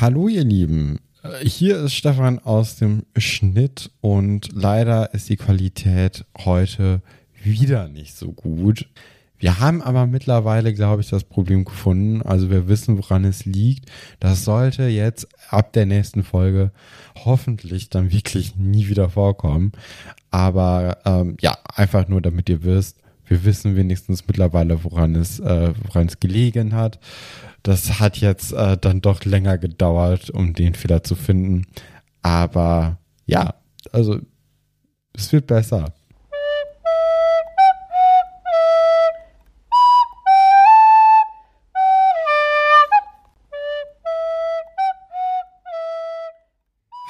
Hallo ihr Lieben, hier ist Stefan aus dem Schnitt und leider ist die Qualität heute wieder nicht so gut. Wir haben aber mittlerweile, glaube ich, das Problem gefunden. Also wir wissen, woran es liegt. Das sollte jetzt ab der nächsten Folge hoffentlich dann wirklich nie wieder vorkommen. Aber ähm, ja, einfach nur, damit ihr wisst, wir wissen wenigstens mittlerweile, woran es, äh, woran es gelegen hat. Das hat jetzt äh, dann doch länger gedauert, um den Fehler zu finden. Aber ja, also es wird besser.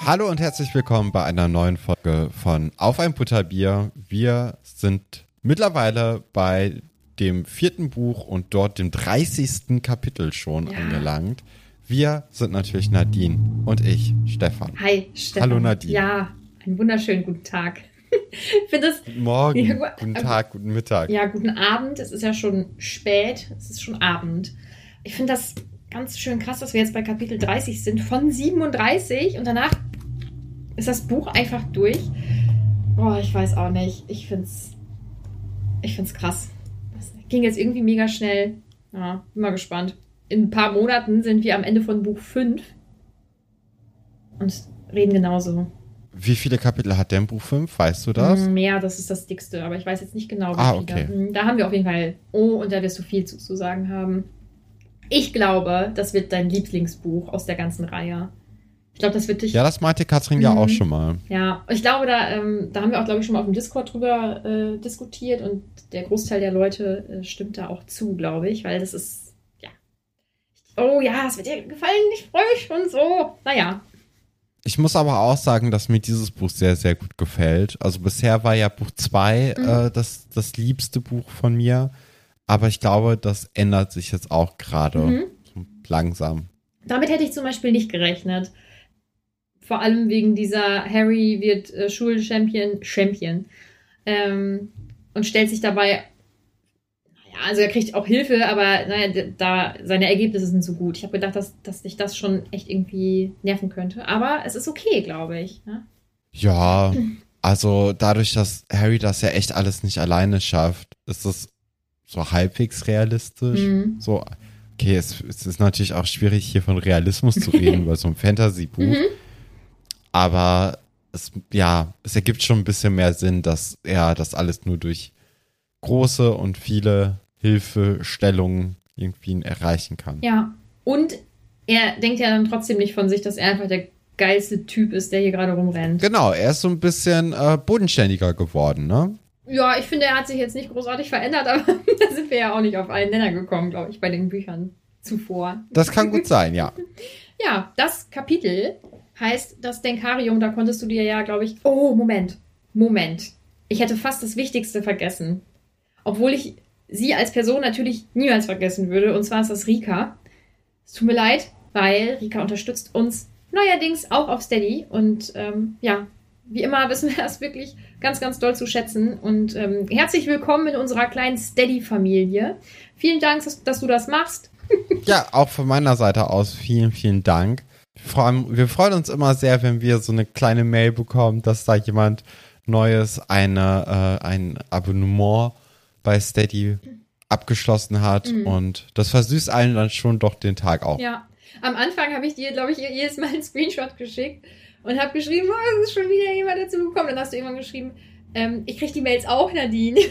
Hallo und herzlich willkommen bei einer neuen Folge von Auf ein Butterbier. Wir sind mittlerweile bei dem vierten Buch und dort dem 30. Kapitel schon ja. angelangt. Wir sind natürlich Nadine und ich, Stefan. Hi, Stefan. Hallo Nadine. Ja, einen wunderschönen guten Tag. das. Guten Morgen, ja, guten Tag, guten Mittag. Ja, guten Abend. Es ist ja schon spät. Es ist schon Abend. Ich finde das ganz schön krass, dass wir jetzt bei Kapitel 30 sind von 37 und danach ist das Buch einfach durch. Boah, ich weiß auch nicht. Ich finde es ich find's krass. Ging jetzt irgendwie mega schnell. Ja, bin mal gespannt. In ein paar Monaten sind wir am Ende von Buch 5 und reden genauso. Wie viele Kapitel hat denn Buch 5? Weißt du das? Mehr, das ist das dickste, aber ich weiß jetzt nicht genau, wie ah, viele. Okay. Hm, da haben wir auf jeden Fall, oh, und da wirst du viel zu, zu sagen haben. Ich glaube, das wird dein Lieblingsbuch aus der ganzen Reihe. Ich glaube, das wird dich. Ja, das meinte Katrin mhm. ja auch mhm. schon mal. Ja, ich glaube, da, ähm, da haben wir auch, glaube ich, schon mal auf dem Discord drüber äh, diskutiert und der Großteil der Leute äh, stimmt da auch zu, glaube ich, weil das ist, ja. Oh ja, es wird dir gefallen, ich freue mich schon so. Naja. Ich muss aber auch sagen, dass mir dieses Buch sehr, sehr gut gefällt. Also bisher war ja Buch 2 mhm. äh, das, das liebste Buch von mir. Aber ich glaube, das ändert sich jetzt auch gerade mhm. langsam. Damit hätte ich zum Beispiel nicht gerechnet vor allem wegen dieser Harry wird äh, Schulchampion Champion ähm, und stellt sich dabei naja, also er kriegt auch Hilfe, aber naja, da seine Ergebnisse sind so gut. Ich habe gedacht, dass, dass dich das schon echt irgendwie nerven könnte. Aber es ist okay, glaube ich. Ne? Ja, also dadurch, dass Harry das ja echt alles nicht alleine schafft, ist es so halbwegs realistisch. Mhm. So, okay, es, es, ist natürlich auch schwierig, hier von Realismus zu reden, bei so einem Fantasy-Buch. Mhm. Aber es, ja, es ergibt schon ein bisschen mehr Sinn, dass er das alles nur durch große und viele Hilfestellungen irgendwie erreichen kann. Ja, und er denkt ja dann trotzdem nicht von sich, dass er einfach der geilste Typ ist, der hier gerade rumrennt. Genau, er ist so ein bisschen äh, bodenständiger geworden, ne? Ja, ich finde, er hat sich jetzt nicht großartig verändert, aber da sind wir ja auch nicht auf einen Nenner gekommen, glaube ich, bei den Büchern zuvor. Das kann gut sein, ja. ja, das Kapitel heißt das Denkarium, da konntest du dir ja, glaube ich. Oh, Moment. Moment. Ich hätte fast das Wichtigste vergessen. Obwohl ich sie als Person natürlich niemals vergessen würde. Und zwar ist das Rika. Es tut mir leid, weil Rika unterstützt uns neuerdings auch auf Steady. Und ähm, ja, wie immer wissen wir das wirklich ganz, ganz doll zu schätzen. Und ähm, herzlich willkommen in unserer kleinen Steady-Familie. Vielen Dank, dass, dass du das machst. ja, auch von meiner Seite aus vielen, vielen Dank vor allem, wir freuen uns immer sehr, wenn wir so eine kleine Mail bekommen, dass da jemand Neues eine, äh, ein Abonnement bei Steady abgeschlossen hat. Mhm. Und das versüßt allen dann schon doch den Tag auch. Ja. Am Anfang habe ich dir, glaube ich, jedes Mal einen Screenshot geschickt und habe geschrieben, oh, es ist schon wieder jemand dazu gekommen. Dann hast du irgendwann geschrieben, ähm, ich kriege die Mails auch, Nadine.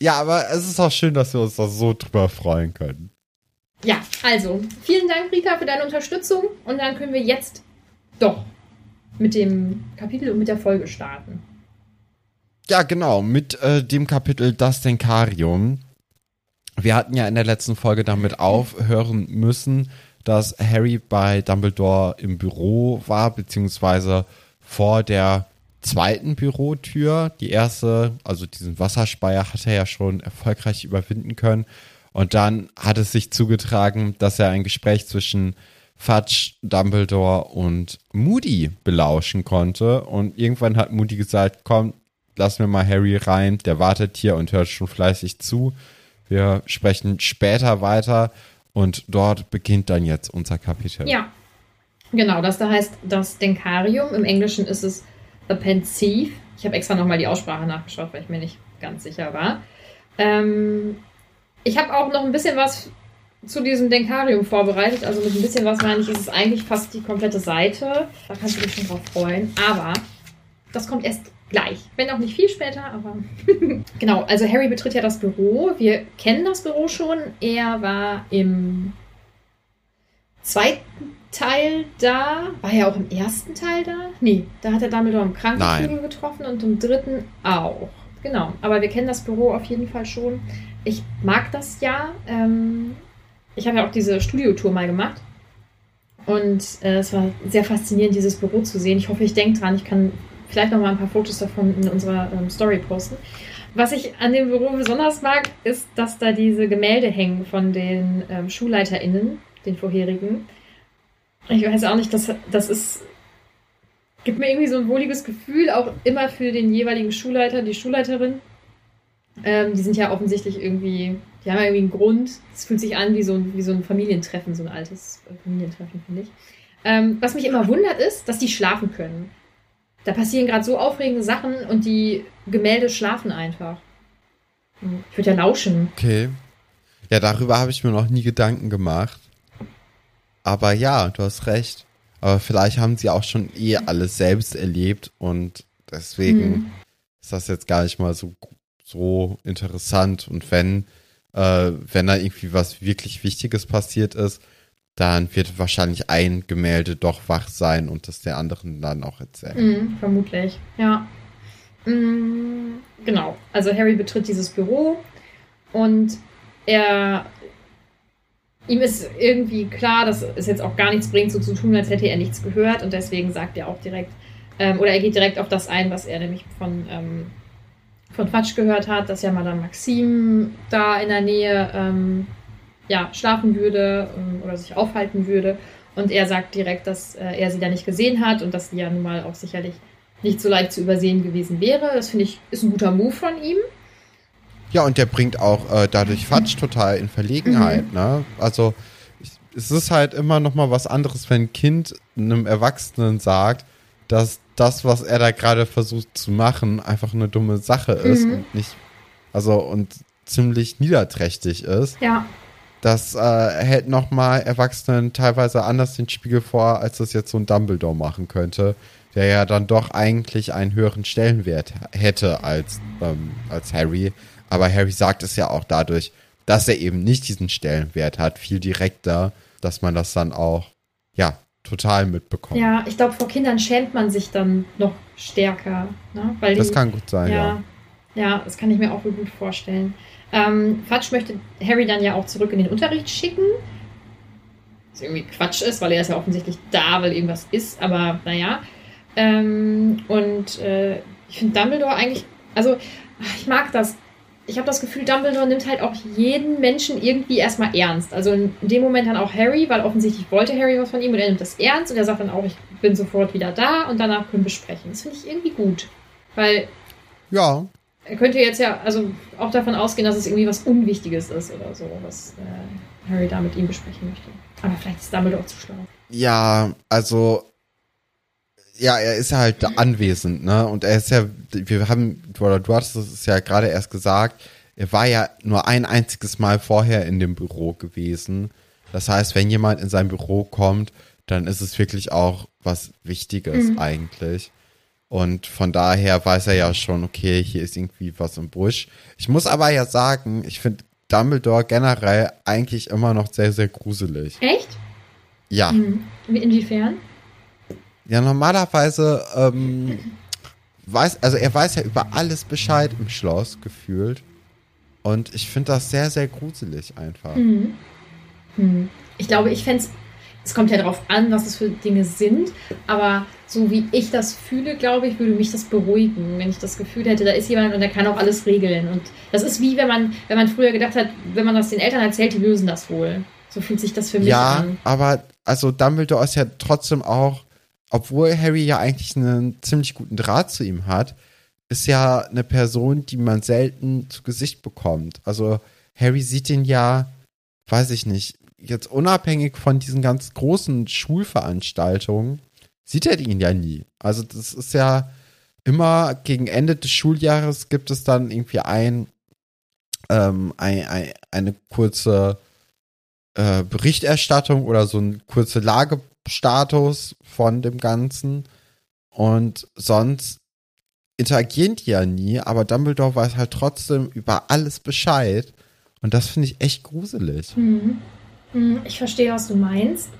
ja, aber es ist auch schön, dass wir uns da so drüber freuen können. Ja, also, vielen Dank, Rika, für deine Unterstützung. Und dann können wir jetzt doch mit dem Kapitel und mit der Folge starten. Ja, genau, mit äh, dem Kapitel Das Denkarium. Wir hatten ja in der letzten Folge damit aufhören müssen, dass Harry bei Dumbledore im Büro war, beziehungsweise vor der zweiten Bürotür. Die erste, also diesen Wasserspeier, hat er ja schon erfolgreich überwinden können. Und dann hat es sich zugetragen, dass er ein Gespräch zwischen Fudge, Dumbledore und Moody belauschen konnte. Und irgendwann hat Moody gesagt, komm, lass mir mal Harry rein. Der wartet hier und hört schon fleißig zu. Wir sprechen später weiter. Und dort beginnt dann jetzt unser Kapitel. Ja, genau. Das da heißt das Denkarium. Im Englischen ist es The Pensive. Ich habe extra nochmal die Aussprache nachgeschaut, weil ich mir nicht ganz sicher war. Ähm, ich habe auch noch ein bisschen was zu diesem Denkarium vorbereitet. Also mit ein bisschen was meine ich, ist es eigentlich fast die komplette Seite. Da kannst du dich schon drauf freuen. Aber das kommt erst gleich. Wenn auch nicht viel später, aber. genau, also Harry betritt ja das Büro. Wir kennen das Büro schon. Er war im zweiten Teil da. War er auch im ersten Teil da? Nee, da hat er Dumbledore im Krankenflügel getroffen und im dritten auch. Genau, aber wir kennen das Büro auf jeden Fall schon. Ich mag das ja. Ähm, ich habe ja auch diese Studiotour mal gemacht. Und äh, es war sehr faszinierend, dieses Büro zu sehen. Ich hoffe, ich denke dran. Ich kann vielleicht noch mal ein paar Fotos davon in unserer ähm, Story posten. Was ich an dem Büro besonders mag, ist, dass da diese Gemälde hängen von den ähm, SchulleiterInnen, den vorherigen. Ich weiß auch nicht, das, das ist. Gibt mir irgendwie so ein wohliges Gefühl, auch immer für den jeweiligen Schulleiter, die Schulleiterin. Ähm, die sind ja offensichtlich irgendwie, die haben ja irgendwie einen Grund. Es fühlt sich an wie so, ein, wie so ein Familientreffen, so ein altes Familientreffen, finde ich. Ähm, was mich immer wundert, ist, dass die schlafen können. Da passieren gerade so aufregende Sachen und die Gemälde schlafen einfach. Ich würde ja lauschen. Okay. Ja, darüber habe ich mir noch nie Gedanken gemacht. Aber ja, du hast recht. Aber vielleicht haben sie auch schon eh alles selbst erlebt und deswegen hm. ist das jetzt gar nicht mal so, so interessant. Und wenn, äh, wenn da irgendwie was wirklich Wichtiges passiert ist, dann wird wahrscheinlich ein Gemälde doch wach sein und das der anderen dann auch erzählen. Mhm, vermutlich, ja. Mhm, genau. Also Harry betritt dieses Büro und er ihm ist irgendwie klar, dass es jetzt auch gar nichts bringt, so zu tun, als hätte er nichts gehört und deswegen sagt er auch direkt, ähm, oder er geht direkt auf das ein, was er nämlich von, ähm, von Fatsch gehört hat, dass ja Madame Maxime da in der Nähe ähm, ja, schlafen würde ähm, oder sich aufhalten würde. Und er sagt direkt, dass äh, er sie da nicht gesehen hat und dass sie ja nun mal auch sicherlich nicht so leicht zu übersehen gewesen wäre. Das finde ich, ist ein guter Move von ihm. Ja, und der bringt auch äh, dadurch Fatsch total in Verlegenheit. Mhm. Ne? Also es ist halt immer noch mal was anderes, wenn ein Kind einem Erwachsenen sagt, dass das, was er da gerade versucht zu machen, einfach eine dumme Sache ist mhm. und nicht, also und ziemlich niederträchtig ist. Ja das äh, hält nochmal Erwachsenen teilweise anders den Spiegel vor, als das jetzt so ein Dumbledore machen könnte, der ja dann doch eigentlich einen höheren Stellenwert hätte als, ähm, als Harry. Aber Harry sagt es ja auch dadurch, dass er eben nicht diesen Stellenwert hat, viel direkter, dass man das dann auch, ja, total mitbekommt. Ja, ich glaube, vor Kindern schämt man sich dann noch stärker. Ne? Weil das die, kann gut sein, ja. Ja, ja das kann ich mir auch gut vorstellen. Ähm, Fatsch möchte Harry dann ja auch zurück in den Unterricht schicken. Was irgendwie Quatsch ist, weil er ist ja offensichtlich da, weil irgendwas ist, aber naja. Ähm, und äh, ich finde Dumbledore eigentlich, also ich mag das. Ich habe das Gefühl, Dumbledore nimmt halt auch jeden Menschen irgendwie erstmal ernst. Also in dem Moment dann auch Harry, weil offensichtlich wollte Harry was von ihm und er nimmt das ernst und er sagt dann auch, ich bin sofort wieder da und danach können wir sprechen. Das finde ich irgendwie gut. Weil. Ja, er könnte jetzt ja also auch davon ausgehen, dass es irgendwie was Unwichtiges ist oder so, was äh, Harry da mit ihm besprechen möchte. Aber vielleicht ist Dumbledore auch zu schlau. Ja, also ja, er ist ja halt anwesend, ne? Und er ist ja, wir haben, oder du hast es ja gerade erst gesagt, er war ja nur ein einziges Mal vorher in dem Büro gewesen. Das heißt, wenn jemand in sein Büro kommt, dann ist es wirklich auch was Wichtiges mhm. eigentlich. Und von daher weiß er ja schon, okay, hier ist irgendwie was im Busch. Ich muss aber ja sagen, ich finde Dumbledore generell eigentlich immer noch sehr, sehr gruselig. Echt? Ja. Mhm. Inwiefern? Ja, normalerweise ähm, weiß, also er weiß ja über alles Bescheid im Schloss gefühlt. Und ich finde das sehr, sehr gruselig einfach. Mhm. Mhm. Ich glaube, ich fände es es kommt ja darauf an, was es für Dinge sind, aber so wie ich das fühle, glaube ich, würde mich das beruhigen, wenn ich das Gefühl hätte, da ist jemand und der kann auch alles regeln. Und das ist wie wenn man, wenn man früher gedacht hat, wenn man das den Eltern erzählt, die lösen das wohl. So fühlt sich das für mich ja, an. Ja, aber also Dumbledore ist ja trotzdem auch, obwohl Harry ja eigentlich einen ziemlich guten Draht zu ihm hat, ist ja eine Person, die man selten zu Gesicht bekommt. Also Harry sieht ihn ja, weiß ich nicht, jetzt unabhängig von diesen ganz großen Schulveranstaltungen, sieht er ihn ja nie. Also das ist ja immer gegen Ende des Schuljahres gibt es dann irgendwie ein, ähm, ein, ein eine kurze äh, Berichterstattung oder so ein kurzer Lagestatus von dem Ganzen. Und sonst interagieren die ja nie, aber Dumbledore weiß halt trotzdem über alles Bescheid. Und das finde ich echt gruselig. Mhm. Mhm, Ich verstehe, was du meinst.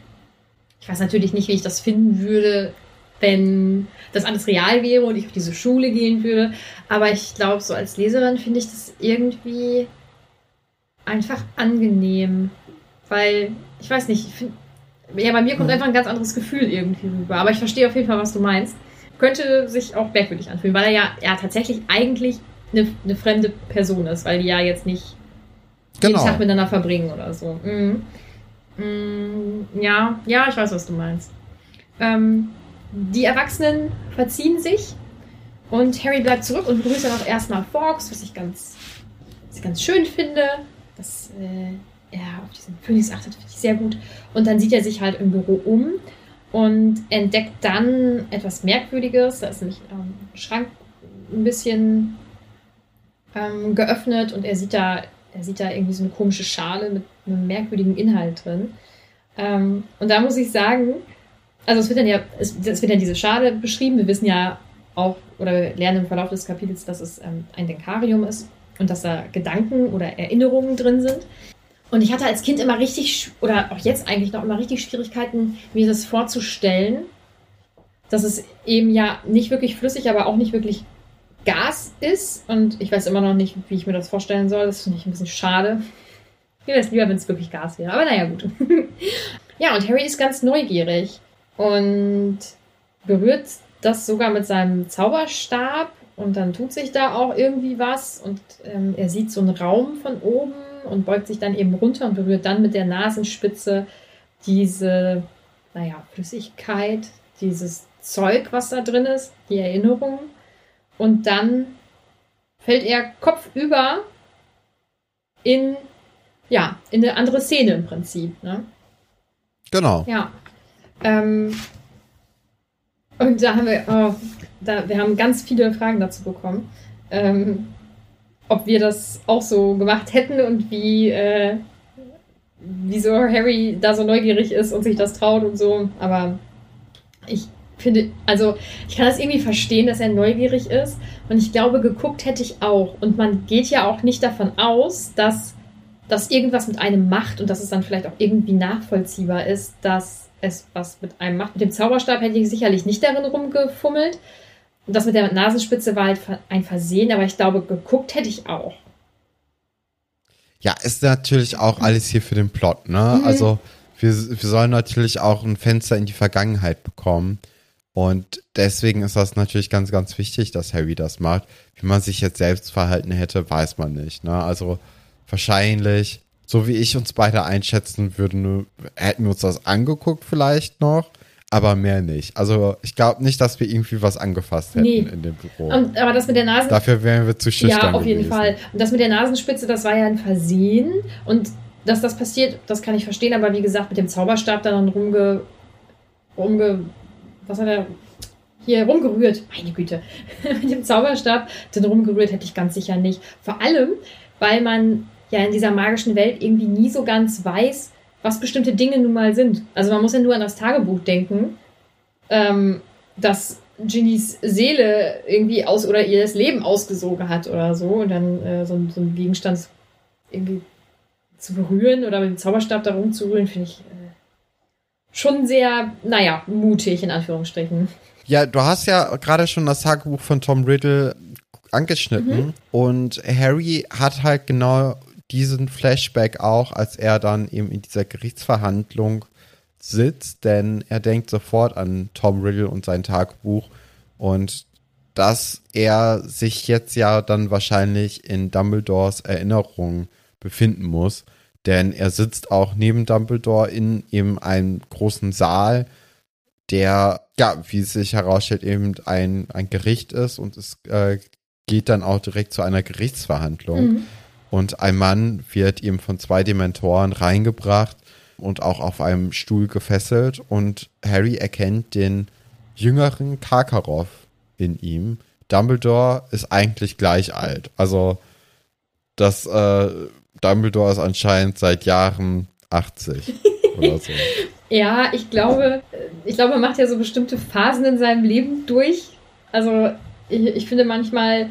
Ich weiß natürlich nicht, wie ich das finden würde, wenn das alles real wäre und ich auf diese Schule gehen würde. Aber ich glaube, so als Leserin finde ich das irgendwie einfach angenehm. Weil, ich weiß nicht, ich find, ja, bei mir kommt einfach ein ganz anderes Gefühl irgendwie rüber. Aber ich verstehe auf jeden Fall, was du meinst. Könnte sich auch merkwürdig anfühlen, weil er ja, ja tatsächlich eigentlich eine, eine fremde Person ist, weil die ja jetzt nicht jeden Genau. Tag miteinander verbringen oder so. Mhm. Mm, ja, ja, ich weiß, was du meinst. Ähm, die Erwachsenen verziehen sich und Harry bleibt zurück und begrüßt dann auch erstmal Fox, was ich ganz, was ich ganz schön finde. Dass äh, er auf diesen Phönix achtet, finde ich sehr gut. Und dann sieht er sich halt im Büro um und entdeckt dann etwas Merkwürdiges. Da ist nämlich ähm, ein Schrank ein bisschen ähm, geöffnet und er sieht da, er sieht da irgendwie so eine komische Schale mit einem merkwürdigen Inhalt drin. Ähm, und da muss ich sagen, also es wird dann ja, es, es wird dann diese Schale beschrieben. Wir wissen ja auch, oder wir lernen im Verlauf des Kapitels, dass es ähm, ein Denkarium ist und dass da Gedanken oder Erinnerungen drin sind. Und ich hatte als Kind immer richtig, oder auch jetzt eigentlich noch immer richtig Schwierigkeiten, mir das vorzustellen, dass es eben ja nicht wirklich flüssig, aber auch nicht wirklich Gas ist. Und ich weiß immer noch nicht, wie ich mir das vorstellen soll. Das finde ich ein bisschen schade. Mir wäre es lieber, wenn es wirklich Gas wäre. Aber naja, gut. ja, und Harry ist ganz neugierig und berührt das sogar mit seinem Zauberstab. Und dann tut sich da auch irgendwie was. Und ähm, er sieht so einen Raum von oben und beugt sich dann eben runter und berührt dann mit der Nasenspitze diese, naja, Flüssigkeit, dieses Zeug, was da drin ist, die Erinnerung. Und dann fällt er kopfüber in, ja, in eine andere Szene im Prinzip. Ne? Genau. Ja. Ähm, und da haben wir, oh, da, wir haben ganz viele Fragen dazu bekommen. Ähm, ob wir das auch so gemacht hätten und wie, äh, wieso Harry da so neugierig ist und sich das traut und so. Aber ich finde, also ich kann das irgendwie verstehen, dass er neugierig ist. Und ich glaube, geguckt hätte ich auch. Und man geht ja auch nicht davon aus, dass das irgendwas mit einem macht und dass es dann vielleicht auch irgendwie nachvollziehbar ist, dass es was mit einem macht. Mit dem Zauberstab hätte ich sicherlich nicht darin rumgefummelt. Und das mit der Nasenspitze war halt ein Versehen, aber ich glaube, geguckt hätte ich auch. Ja, ist natürlich auch alles hier für den Plot, ne? Mhm. Also wir, wir sollen natürlich auch ein Fenster in die Vergangenheit bekommen. Und deswegen ist das natürlich ganz, ganz wichtig, dass Harry das macht. Wie man sich jetzt selbst verhalten hätte, weiß man nicht. Ne? Also wahrscheinlich, so wie ich uns beide einschätzen würden, hätten wir uns das angeguckt vielleicht noch, aber mehr nicht. Also ich glaube nicht, dass wir irgendwie was angefasst hätten Nee. in dem Büro. Und, aber das mit der Nasen Dafür wären wir zu schüchtern Ja, auf jeden gewesen. Fall. Und das mit der Nasenspitze, das war ja ein Versehen. Und dass das passiert, das kann ich verstehen. Aber wie gesagt, mit dem Zauberstab dann rumge... rumge... Was hat er... Hier rumgerührt. Meine Güte. mit dem Zauberstab dann rumgerührt hätte ich ganz sicher nicht. Vor allem, weil man ja in dieser magischen Welt irgendwie nie so ganz weiß, was bestimmte Dinge nun mal sind. Also man muss ja nur an das Tagebuch denken, ähm, dass Ginnys Seele irgendwie aus oder ihr das Leben ausgesogen hat oder so und dann äh, so, so einen Gegenstand irgendwie zu berühren oder mit dem Zauberstab da rumzurühren, finde ich äh, schon sehr, naja, mutig in Anführungsstrichen. Ja, du hast ja gerade schon das Tagebuch von Tom Riddle angeschnitten Mhm. und Harry hat halt genau diesen Flashback auch, als er dann eben in dieser Gerichtsverhandlung sitzt, denn er denkt sofort an Tom Riddle und sein Tagebuch und dass er sich jetzt ja dann wahrscheinlich in Dumbledores Erinnerung befinden muss, denn er sitzt auch neben Dumbledore in eben einem großen Saal, der, ja, wie es sich herausstellt, eben ein, ein Gericht ist und es äh, geht dann auch direkt zu einer Gerichtsverhandlung. Mhm. Und ein Mann wird eben von zwei Dementoren reingebracht und auch auf einem Stuhl gefesselt und Harry erkennt den jüngeren Karkaroff in ihm. Dumbledore ist eigentlich gleich alt. Also das äh, Dumbledore ist anscheinend seit Jahren 80 oder so. Ja, ich glaube, ich glaube, man macht ja so bestimmte Phasen in seinem Leben durch. Also ich, ich finde manchmal,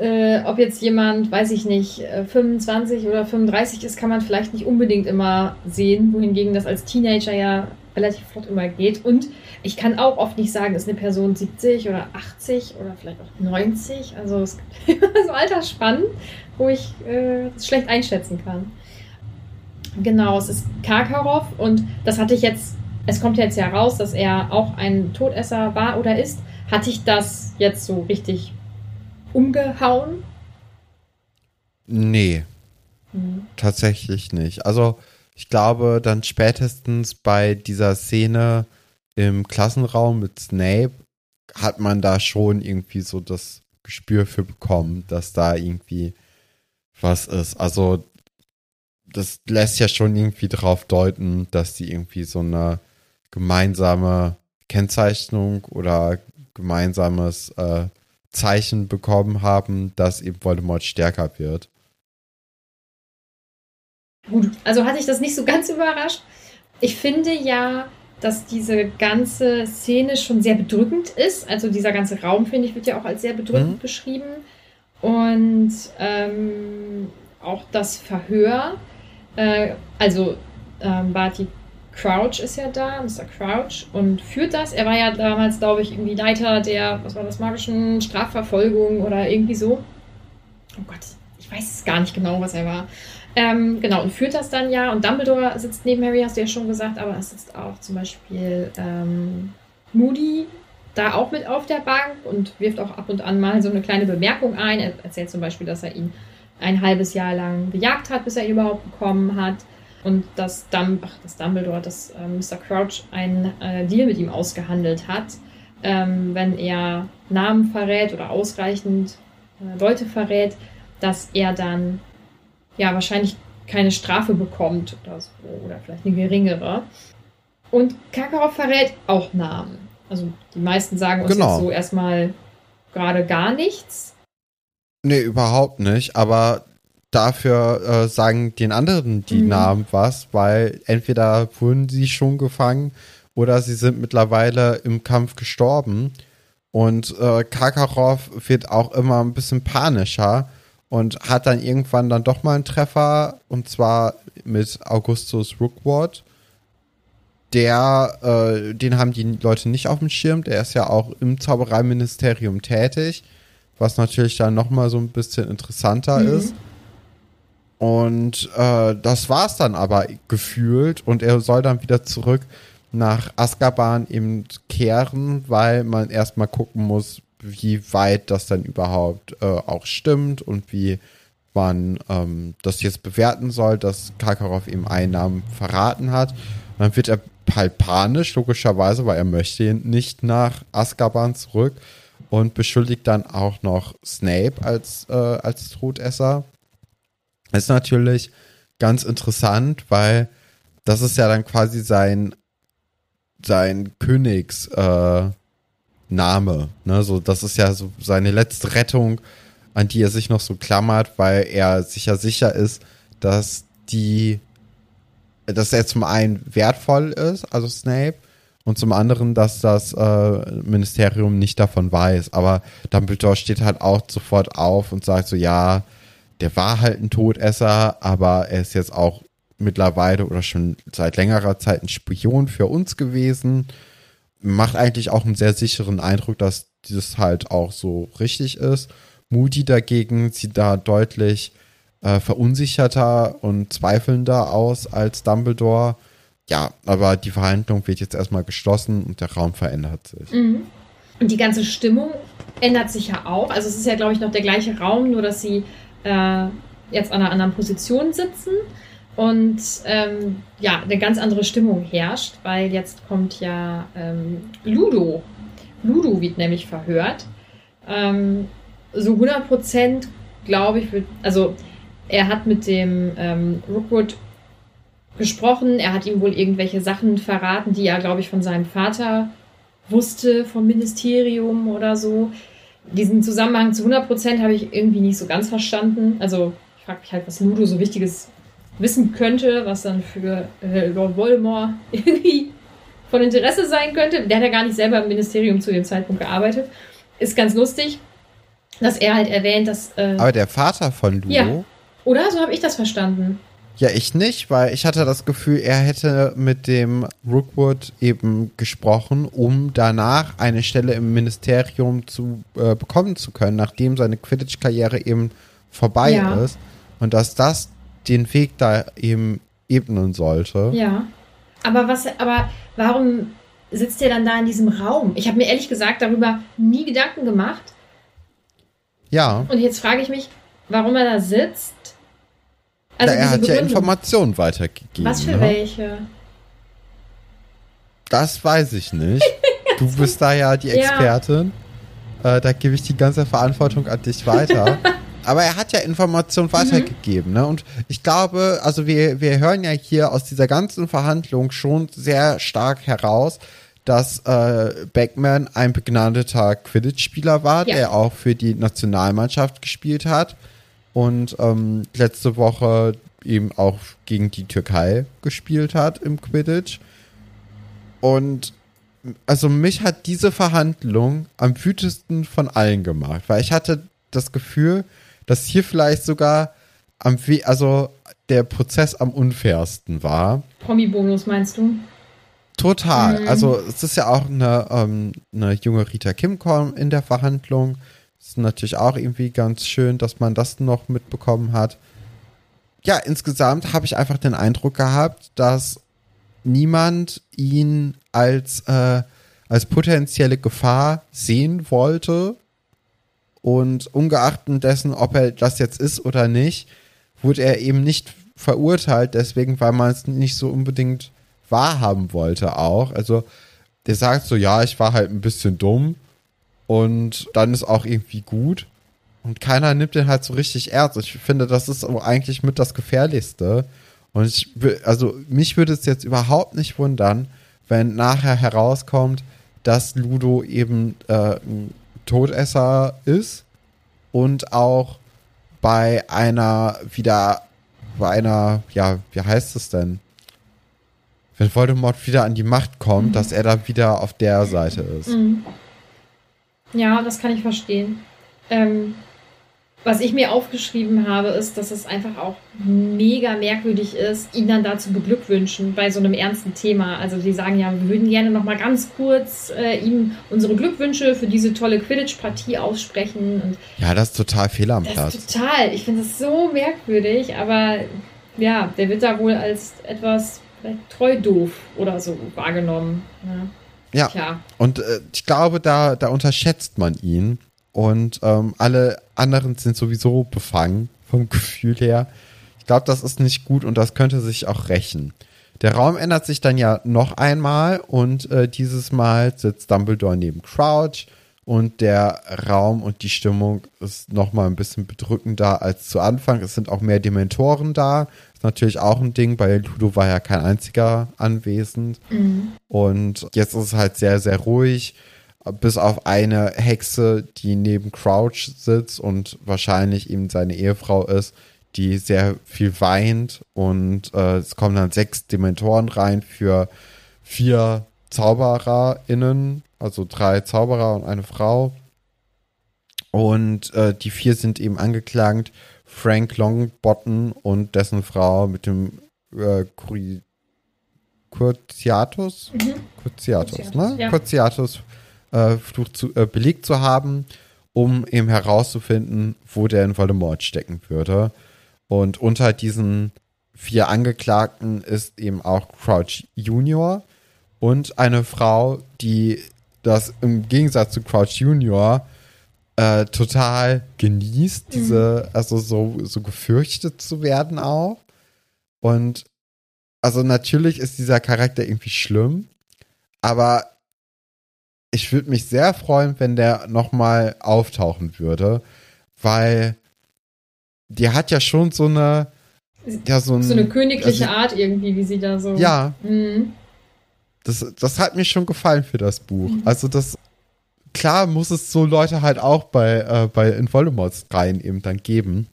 äh, ob jetzt jemand, weiß ich nicht, 25 äh, oder 35 ist, kann man vielleicht nicht unbedingt immer sehen, wohingegen das als Teenager ja relativ flott immer geht. Und ich kann auch oft nicht sagen, ist eine Person 70 oder 80 oder vielleicht auch 90. Also es gibt so Altersspannen, wo ich äh, schlecht einschätzen kann. Genau, es ist Karkaroff und das hatte ich jetzt, es kommt jetzt ja raus, dass er auch ein Todesser war oder ist. Hatte ich das jetzt so richtig umgehauen? Nee. Hm. Tatsächlich nicht. Also ich glaube, dann spätestens bei dieser Szene im Klassenraum mit Snape hat man da schon irgendwie so das Gespür für bekommen, dass da irgendwie was ist. Also das lässt ja schon irgendwie darauf deuten, dass die irgendwie so eine gemeinsame Kennzeichnung oder gemeinsames äh, Zeichen bekommen haben, dass eben Voldemort stärker wird. Gut, also hatte ich das nicht so ganz überrascht. Ich finde ja, dass diese ganze Szene schon sehr bedrückend ist. Also dieser ganze Raum, finde ich, wird ja auch als sehr bedrückend mhm. beschrieben. Und ähm, auch das Verhör. Äh, also ähm, Barty Crouch ist ja da, Mr. Crouch, und führt das. Er war ja damals, glaube ich, irgendwie Leiter der, was war das, magischen Strafverfolgung oder irgendwie so. Oh Gott, ich weiß gar nicht genau, was er war. Ähm, genau, und führt das dann ja. Und Dumbledore sitzt neben Harry, hast du ja schon gesagt, aber es sitzt auch zum Beispiel ähm, Moody da auch mit auf der Bank und wirft auch ab und an mal so eine kleine Bemerkung ein. Er erzählt zum Beispiel, dass er ihn ein halbes Jahr lang gejagt hat, bis er ihn überhaupt bekommen hat. Und dass, Dumb Ach, dass Dumbledore, dass äh, Mr. Crouch einen äh, Deal mit ihm ausgehandelt hat, ähm, wenn er Namen verrät oder ausreichend äh, Leute verrät, dass er dann ja wahrscheinlich keine Strafe bekommt oder so, oder vielleicht eine geringere. Und Kakarov verrät auch Namen. Also die meisten sagen uns genau. so erstmal gerade gar nichts. Nee, überhaupt nicht. Aber dafür äh, sagen den anderen die mhm. Namen was, weil entweder wurden sie schon gefangen oder sie sind mittlerweile im Kampf gestorben. Und äh, Kakarov wird auch immer ein bisschen panischer und hat dann irgendwann dann doch mal einen Treffer und zwar mit Augustus Rookwood. Der, äh, den haben die Leute nicht auf dem Schirm, der ist ja auch im Zaubereiministerium tätig, was natürlich dann nochmal so ein bisschen interessanter mhm. ist. Und äh, das war's dann aber gefühlt und er soll dann wieder zurück nach Azkaban eben kehren, weil man erstmal gucken muss, wie weit das dann überhaupt äh, auch stimmt und wie man ähm, das jetzt bewerten soll, dass Karkaroff ihm Einnahmen verraten hat. Und dann wird er halt panisch, logischerweise, weil er möchte nicht nach Azkaban zurück und beschuldigt dann auch noch Snape als, äh, als Todesser. Ist natürlich ganz interessant, weil das ist ja dann quasi sein, sein Königs, äh. Ne? So, das ist ja so seine letzte Rettung, an die er sich noch so klammert, weil er sich ja sicher ist, dass die, dass er zum einen wertvoll ist, also Snape, und zum anderen, dass das äh, Ministerium nicht davon weiß. Aber Dumbledore steht halt auch sofort auf und sagt so, ja, der war halt ein Todesser, aber er ist jetzt auch mittlerweile oder schon seit längerer Zeit ein Spion für uns gewesen macht eigentlich auch einen sehr sicheren Eindruck, dass dieses halt auch so richtig ist. Moody dagegen sieht da deutlich äh, verunsicherter und zweifelnder aus als Dumbledore. Ja, aber die Verhandlung wird jetzt erstmal geschlossen und der Raum verändert sich. Mhm. Und die ganze Stimmung ändert sich ja auch. Also es ist ja, glaube ich, noch der gleiche Raum, nur dass sie äh, jetzt an einer anderen Position sitzen und ähm, ja, eine ganz andere Stimmung herrscht, weil jetzt kommt ja ähm, Ludo. Ludo wird nämlich verhört. Ähm, so 100 Prozent, glaube ich, also er hat mit dem ähm, Rookwood gesprochen. Er hat ihm wohl irgendwelche Sachen verraten, die er, glaube ich, von seinem Vater wusste, vom Ministerium oder so. Diesen Zusammenhang zu 100 Prozent habe ich irgendwie nicht so ganz verstanden. Also ich frage mich halt, was Ludo so Wichtiges wissen könnte, was dann für äh, Lord Voldemort irgendwie von Interesse sein könnte. Der hat ja gar nicht selber im Ministerium zu dem Zeitpunkt gearbeitet. Ist ganz lustig, dass er halt erwähnt, dass. Äh, Aber der Vater von Ludo. Ja. Oder so habe ich das verstanden. Ja, ich nicht, weil ich hatte das Gefühl, er hätte mit dem Rookwood eben gesprochen, um danach eine Stelle im Ministerium zu äh, bekommen zu können, nachdem seine Quidditch-Karriere eben vorbei Ja. ist. Und dass das den Weg da eben ebnen sollte. Ja. Aber was, aber warum sitzt er dann da in diesem Raum? Ich habe mir ehrlich gesagt darüber nie Gedanken gemacht. Ja, Und jetzt frage ich mich, warum er da sitzt. Na, er hat ja Begründung. Informationen weitergegeben. Was für ne? welche? Das weiß ich nicht. Du bist da ja die Ja. Expertin. Äh, da gebe ich die ganze Verantwortung an dich weiter. Aber er hat ja Informationen weitergegeben, ne? Und ich glaube, also wir, wir hören ja hier aus dieser ganzen Verhandlung schon sehr stark heraus, dass äh, Beckman ein begnadeter Quidditch-Spieler war, Ja. der auch für die Nationalmannschaft gespielt hat und ähm, letzte Woche eben auch gegen die Türkei gespielt hat im Quidditch. Und also mich hat diese Verhandlung am wütesten von allen gemacht, weil ich hatte das Gefühl, dass hier vielleicht sogar am we also der Prozess am unfairsten war. Promi-Bonus meinst du? Total. Mhm. Also es ist ja auch eine, ähm, eine junge Rita Kimcom in der Verhandlung. Ist natürlich auch irgendwie ganz schön, dass man das noch mitbekommen hat. Ja, insgesamt habe ich einfach den Eindruck gehabt, dass niemand ihn als, äh, als potenzielle Gefahr sehen wollte. Und ungeachtet dessen, ob er das jetzt ist oder nicht, wurde er eben nicht verurteilt, deswegen, weil man es nicht so unbedingt wahrhaben wollte auch. Also der sagt so, ja, ich war halt ein bisschen dumm und dann ist auch irgendwie gut. Und keiner nimmt den halt so richtig ernst. Ich finde, das ist eigentlich mit das Gefährlichste. Und ich, also mich würde es jetzt überhaupt nicht wundern, wenn nachher herauskommt, dass Ludo eben äh, ein Todesser ist und auch bei einer wieder, bei einer, ja, wie heißt es denn? Wenn Voldemort wieder an die Macht kommt, dass er da wieder auf der Seite ist. Mhm. Ja, das kann ich verstehen. Ähm, was ich mir aufgeschrieben habe, ist, dass es einfach auch mega merkwürdig ist, ihn dann da zu beglückwünschen bei so einem ernsten Thema. Also die sagen ja, wir würden gerne noch mal ganz kurz äh, ihm unsere Glückwünsche für diese tolle Quidditch-Partie aussprechen. Ja, das ist total fehl am Platz. total, ich finde das so merkwürdig, aber ja, der wird da wohl als etwas vielleicht treu doof oder so wahrgenommen. ne? Ja. Ja, Tja. und äh, ich glaube, da, da unterschätzt man ihn. Und ähm, alle anderen sind sowieso befangen vom Gefühl her. Ich glaube, das ist nicht gut und das könnte sich auch rächen. Der Raum ändert sich dann ja noch einmal und äh, dieses Mal sitzt Dumbledore neben Crouch und der Raum und die Stimmung ist noch mal ein bisschen bedrückender als zu Anfang. Es sind auch mehr Dementoren da. Natürlich auch ein Ding. Bei Ludo war ja kein einziger anwesend. Und jetzt ist es halt sehr, sehr ruhig. Bis auf eine Hexe, die neben Crouch sitzt und wahrscheinlich eben seine Ehefrau ist, die sehr viel weint. Und äh, es kommen dann sechs Dementoren rein für vier ZaubererInnen, also drei Zauberer und eine Frau. Und äh, die vier sind eben angeklagt. Frank Longbottom und dessen Frau mit dem äh, Curi- Curtiatus? Curtiatus, Curtiatus, ne? ja. Curtiatus äh, zu, äh, belegt zu haben, um eben herauszufinden, wo der in Voldemort stecken würde. Und unter diesen vier Angeklagten ist eben auch Crouch Junior und eine Frau, die das im Gegensatz zu Crouch Junior äh, total genießt, diese, also so, so gefürchtet zu werden auch. Und also natürlich ist dieser Charakter irgendwie schlimm, aber ich würde mich sehr freuen, wenn der nochmal auftauchen würde, weil die hat ja schon so eine ja, so, ein, so eine königliche also, Art irgendwie, wie sie da so. Ja. Mhm. Das, das hat mir schon gefallen für das Buch. Mhm. Also das, klar muss es so Leute halt auch bei, äh, bei in Voldemorts Reihen eben dann geben.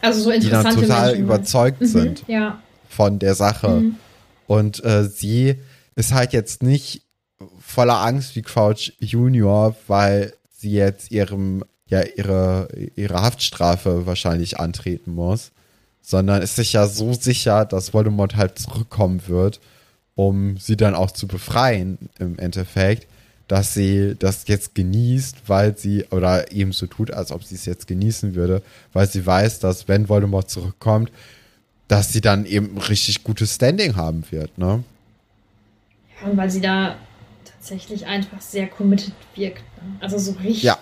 Also so interessante Die dann total Menschen, überzeugt mhm, sind ja. von der Sache. Mhm. Und äh, sie ist halt jetzt nicht voller Angst wie Crouch Junior, weil sie jetzt ihrem, ja, ihre, ihre Haftstrafe wahrscheinlich antreten muss, sondern ist sich ja so sicher, dass Voldemort halt zurückkommen wird, um sie dann auch zu befreien im Endeffekt, dass sie das jetzt genießt, weil sie, oder eben so tut, als ob sie es jetzt genießen würde, weil sie weiß, dass wenn Voldemort zurückkommt, dass sie dann eben richtig gutes Standing haben wird, ne? Ja, und weil sie da tatsächlich einfach sehr committed wirkt. Ne? Also so richtig. Ja.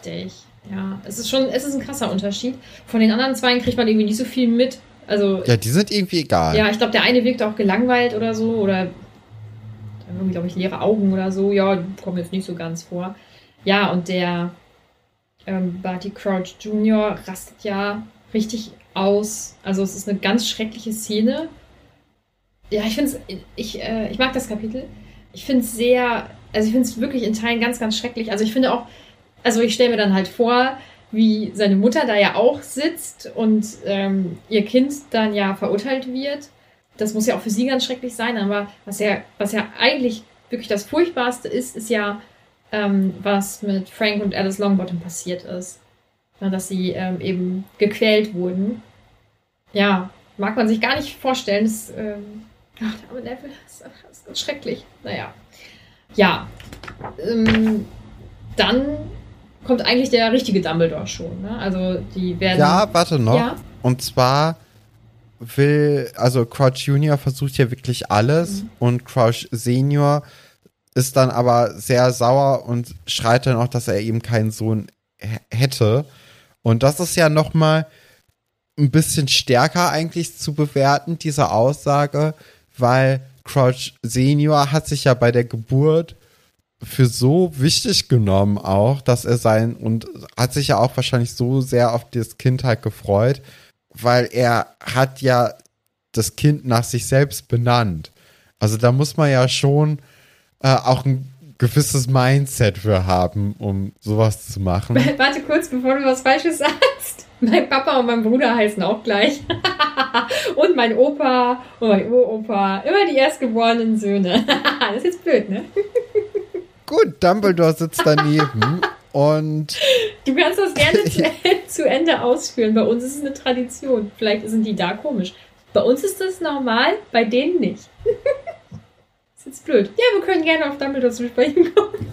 ja. es ist schon, es ist ein krasser Unterschied. Von den anderen zwei kriegt man irgendwie nicht so viel mit. Also, ja, die sind irgendwie egal. Ja, ich glaube, der eine wirkt auch gelangweilt oder so oder irgendwie, glaube ich, leere Augen oder so. Ja, kommen jetzt nicht so ganz vor. Ja, und der ähm, Barty Crouch Jr. rastet ja richtig aus. Also es ist eine ganz schreckliche Szene. Ja, ich finde es, ich, äh, ich mag das Kapitel. Ich finde es sehr, also ich finde es wirklich in Teilen ganz, ganz schrecklich. Also ich finde auch, also ich stelle mir dann halt vor, wie seine Mutter da ja auch sitzt und ähm, ihr Kind dann ja verurteilt wird. Das muss ja auch für sie ganz schrecklich sein, aber was ja, was ja eigentlich wirklich das Furchtbarste ist, ist ja, ähm, was mit Frank und Alice Longbottom passiert ist. Ja, dass sie ähm, eben gequält wurden. Ja, mag man sich gar nicht vorstellen. Das, ähm, ach, der arme Neville, das ist ganz schrecklich. Naja. Ja. Ähm, dann kommt eigentlich der richtige Dumbledore schon. Ne? Also die werden. Ja, warte noch. Ja? Und zwar will, also Crouch Junior versucht ja wirklich alles mhm. und Crouch Senior ist dann aber sehr sauer und schreit dann auch, dass er eben keinen Sohn hätte. Und das ist ja noch mal ein bisschen stärker eigentlich zu bewerten, diese Aussage, weil Crouch Senior hat sich ja bei der Geburt für so wichtig genommen auch, dass er sein und hat sich ja auch wahrscheinlich so sehr auf das Kind halt gefreut, weil er hat ja das Kind nach sich selbst benannt. Also da muss man ja schon äh, auch ein gewisses Mindset für haben, um sowas zu machen. Warte kurz, bevor du was Falsches sagst. Mein Papa und mein Bruder heißen auch gleich. und mein Opa und mein Uropa. Immer die erstgeborenen Söhne. das ist jetzt blöd, ne? Gut, Dumbledore sitzt daneben und. Du kannst das gerne zu, zu Ende ausführen. Bei uns ist es eine Tradition. Vielleicht sind die da komisch. Bei uns ist das normal, bei denen nicht. ist jetzt blöd. Ja, wir können gerne auf Dumbledore zu sprechen kommen.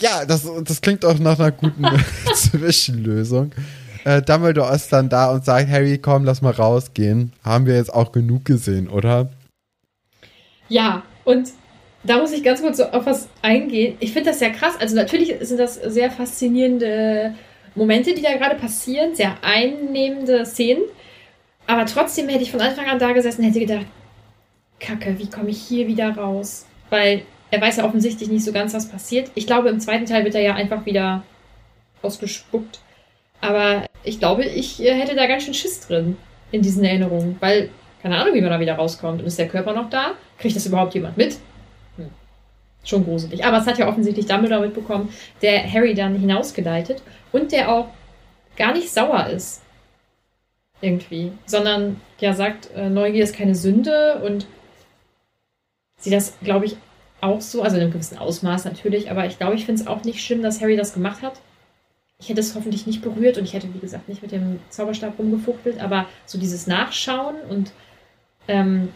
Ja, das, das klingt auch nach einer guten Zwischenlösung. Äh, Dumbledore ist dann da und sagt, Harry, komm, lass mal rausgehen. Haben wir jetzt auch genug gesehen, oder? Ja, und da muss ich ganz kurz so auf was eingehen. Ich finde das sehr krass. Also natürlich sind das sehr faszinierende Momente, die da gerade passieren, sehr einnehmende Szenen. Aber trotzdem hätte ich von Anfang an da gesessen und hätte gedacht, Kacke, wie komme ich hier wieder raus? Weil er weiß ja offensichtlich nicht so ganz, was passiert. Ich glaube, im zweiten Teil wird er ja einfach wieder ausgespuckt. Aber ich glaube, ich äh, hätte da ganz schön Schiss drin in diesen Erinnerungen. Weil, keine Ahnung, wie man da wieder rauskommt. Und ist der Körper noch da? Kriegt das überhaupt jemand mit? Schon gruselig. Aber es hat ja offensichtlich Dumbledore mitbekommen, der Harry dann hinausgeleitet und der auch gar nicht sauer ist. Irgendwie. Sondern ja sagt, äh, Neugier ist keine Sünde und sie das, glaube ich, auch so, also in einem gewissen Ausmaß natürlich, aber ich glaube, ich finde es auch nicht schlimm, dass Harry das gemacht hat. Ich hätte es hoffentlich nicht berührt und ich hätte, wie gesagt, nicht mit dem Zauberstab rumgefuchtelt, aber so dieses Nachschauen und ähm,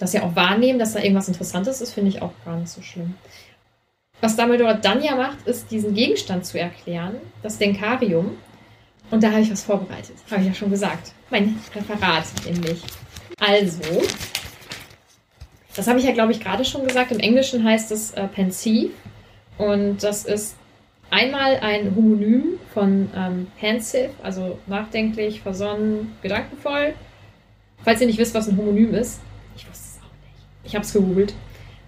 das ja auch wahrnehmen, dass da irgendwas Interessantes ist, finde ich auch gar nicht so schlimm. Was Dumbledore dann ja macht, ist diesen Gegenstand zu erklären, das Denkarium. Und da habe ich was vorbereitet. Habe ich ja schon gesagt. Mein Referat nämlich. Also, das habe ich ja, glaube ich, gerade schon gesagt. Im Englischen heißt es äh, pensive. Und das ist einmal ein Homonym von ähm, pensive, also nachdenklich, versonnen, gedankenvoll. Falls ihr nicht wisst, was ein Homonym ist, ich wusste es auch nicht. Ich habe es gegoogelt.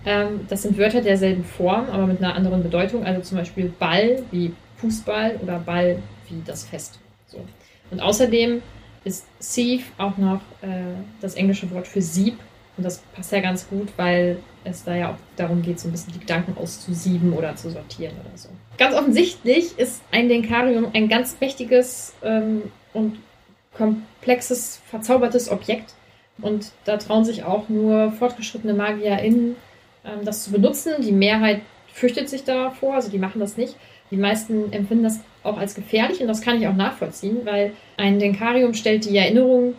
Ähm, das sind Wörter derselben Form, aber mit einer anderen Bedeutung. Also zum Beispiel Ball wie Fußball oder Ball wie das Fest. So. Und außerdem ist Sieve auch noch äh, das englische Wort für Sieb. Und das passt ja ganz gut, weil es da ja auch darum geht, so ein bisschen die Gedanken auszusieben oder zu sortieren oder so. Ganz offensichtlich ist ein Denkarium ein ganz mächtiges ähm, und komplexes, verzaubertes Objekt. Und da trauen sich auch nur fortgeschrittene MagierInnen, ähm, das zu benutzen. Die Mehrheit fürchtet sich davor, also die machen das nicht. Die meisten empfinden das auch als gefährlich und das kann ich auch nachvollziehen, weil ein Denkarium stellt die Erinnerung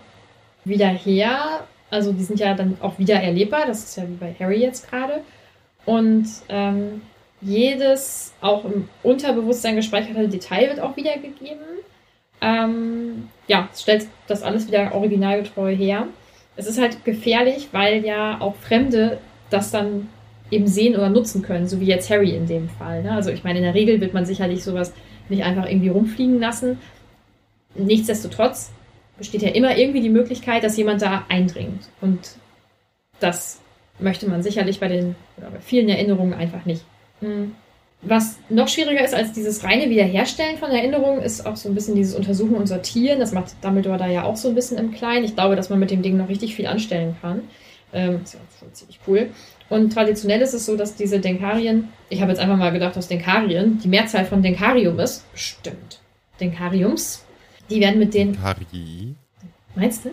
wieder her. Also die sind ja dann auch wieder erlebbar, das ist ja wie bei Harry jetzt gerade. Und ähm, jedes auch im Unterbewusstsein gespeicherte Detail wird auch wiedergegeben. Ähm, ja, es stellt das alles wieder originalgetreu her. Es ist halt gefährlich, weil ja auch Fremde das dann eben sehen oder nutzen können, so wie jetzt Harry in dem Fall. Ne? Also ich meine, in der Regel wird man sicherlich sowas nicht einfach irgendwie rumfliegen lassen. Nichtsdestotrotz besteht ja immer irgendwie die Möglichkeit, dass jemand da eindringt. Und das möchte man sicherlich bei den bei vielen Erinnerungen einfach nicht. Hm. Was noch schwieriger ist als dieses reine Wiederherstellen von Erinnerungen, ist auch so ein bisschen dieses Untersuchen und Sortieren. Das macht Dumbledore da ja auch so ein bisschen im Kleinen. Ich glaube, dass man mit dem Ding noch richtig viel anstellen kann. Ähm, ist ja schon ziemlich cool. Und traditionell ist es so, dass diese Denkarien, ich habe jetzt einfach mal gedacht, dass Denkarien die Mehrzahl von Denkarium ist. Stimmt. Denkariums. Die werden mit den. Denkari? Meinst du?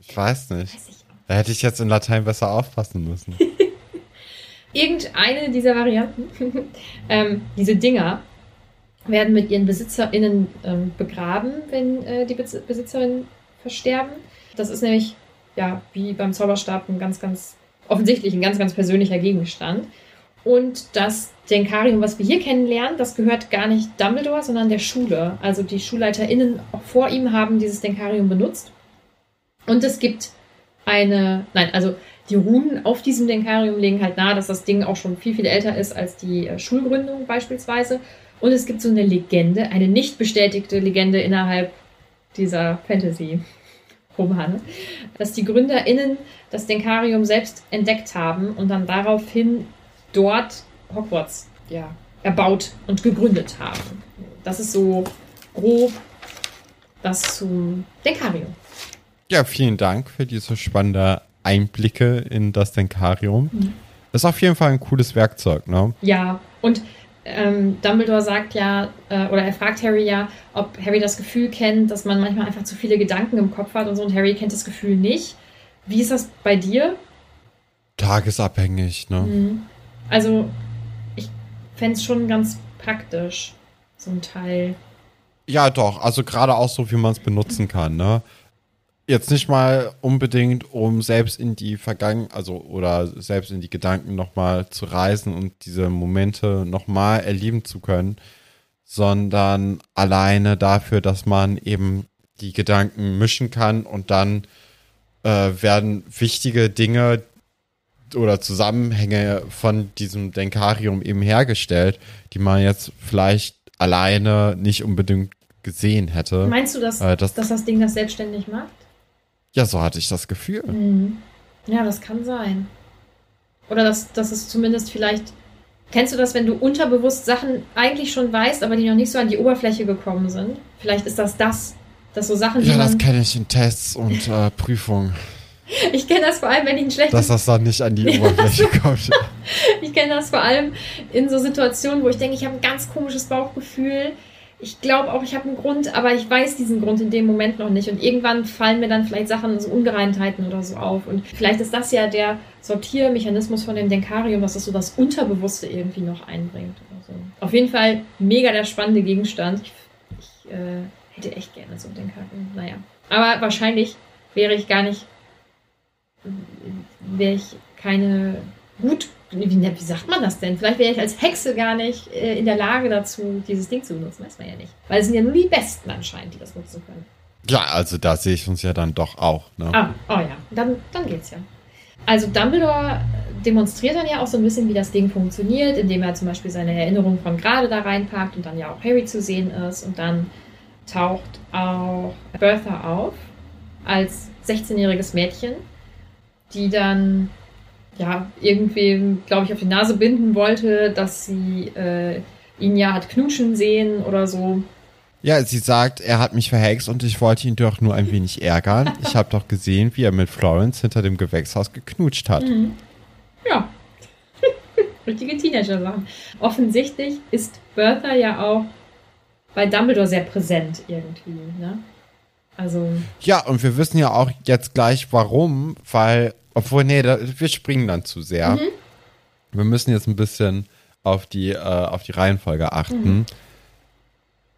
Ich weiß nicht. Weiß ich da hätte ich jetzt in Latein besser aufpassen müssen. Irgendeine dieser Varianten, ähm, diese Dinger, werden mit ihren BesitzerInnen ähm, begraben, wenn äh, die BesitzerInnen versterben. Das ist nämlich, ja, wie beim Zauberstab ein ganz, ganz offensichtlich ein ganz, ganz persönlicher Gegenstand. Und das Denkarium, was wir hier kennenlernen, das gehört gar nicht Dumbledore, sondern der Schule. Also die SchulleiterInnen auch vor ihm haben dieses Denkarium benutzt. Und es gibt eine, nein, also die Runen auf diesem Denkarium legen halt nahe, dass das Ding auch schon viel, viel älter ist als die äh, Schulgründung beispielsweise. Und es gibt so eine Legende, eine nicht bestätigte Legende innerhalb dieser Fantasy-Romane, dass die GründerInnen das Denkarium selbst entdeckt haben und dann daraufhin dort Hogwarts ja, erbaut und gegründet haben. Das ist so grob das zum Denkarium. Ja, vielen Dank für diese spannende Einblicke in das Denkarium. Mhm. Das ist auf jeden Fall ein cooles Werkzeug, ne? Ja, und ähm, Dumbledore sagt ja, äh, oder er fragt Harry ja, ob Harry das Gefühl kennt, dass man manchmal einfach zu viele Gedanken im Kopf hat und so, und Harry kennt das Gefühl nicht. Wie ist das bei dir? Tagesabhängig, ne? Mhm. Also, ich fände es schon ganz praktisch, so ein Teil. Ja, doch. Also gerade auch so, wie man es benutzen kann, ne? Jetzt nicht mal unbedingt, um selbst in die Vergangenheit, also oder selbst in die Gedanken nochmal zu reisen und diese Momente nochmal erleben zu können, sondern alleine dafür, dass man eben die Gedanken mischen kann und dann äh, werden wichtige Dinge oder Zusammenhänge von diesem Denkarium eben hergestellt, die man jetzt vielleicht alleine nicht unbedingt gesehen hätte. Meinst du, dass, äh, dass, dass das Ding das selbstständig macht? Ja, so hatte ich das Gefühl. Mhm. Ja, das kann sein. Oder dass, dass es zumindest vielleicht. Kennst du das, wenn du unterbewusst Sachen eigentlich schon weißt, aber die noch nicht so an die Oberfläche gekommen sind? Vielleicht ist das das, dass so Sachen. Ja, das kenne ich in Tests und äh, Prüfungen. Ich kenne das vor allem, wenn ich ein schlechtes. Dass das dann nicht an die Oberfläche kommt. ich kenne das vor allem in so Situationen, wo ich denke, ich habe ein ganz komisches Bauchgefühl ich glaube auch, ich habe einen Grund, aber ich weiß diesen Grund in dem Moment noch nicht. Und irgendwann fallen mir dann vielleicht Sachen, so Ungereimtheiten oder so auf. Und vielleicht ist das ja der Sortiermechanismus von dem Denkarium, dass das so das Unterbewusste irgendwie noch einbringt. So. Auf jeden Fall mega der spannende Gegenstand. Ich, ich äh, hätte echt gerne so ein Denkarium. Naja. Aber wahrscheinlich wäre ich gar nicht, wäre ich keine gut wie, wie, sagt man das denn? Vielleicht wäre ich als Hexe gar nicht äh, in der Lage dazu, dieses Ding zu benutzen. Weiß man ja nicht. Weil es sind ja nur die Besten anscheinend, die das nutzen können. Ja, also da sehe ich uns ja dann doch auch. Ne? Ah, oh ja, dann, dann geht's ja. Also Dumbledore demonstriert dann ja auch so ein bisschen, wie das Ding funktioniert, indem er zum Beispiel seine Erinnerung von gerade da reinpackt und dann ja auch Harry zu sehen ist. Und dann taucht auch Bertha auf als 16-jähriges Mädchen, die dann ja, irgendwem, glaube ich, auf die Nase binden wollte, dass sie äh, ihn ja hat knutschen sehen oder so. Ja, sie sagt, er hat mich verhext und ich wollte ihn doch nur ein wenig ärgern. Ich habe doch gesehen, wie er mit Florence hinter dem Gewächshaus geknutscht hat. Mhm. Ja. Richtige Teenager-Sachen. Offensichtlich ist Bertha ja auch bei Dumbledore sehr präsent irgendwie, ne? Also. Ja, und wir wissen ja auch jetzt gleich warum, weil, obwohl, nee, da, wir springen dann zu sehr. Mhm. Wir müssen jetzt ein bisschen auf die, äh, auf die Reihenfolge achten. Mhm.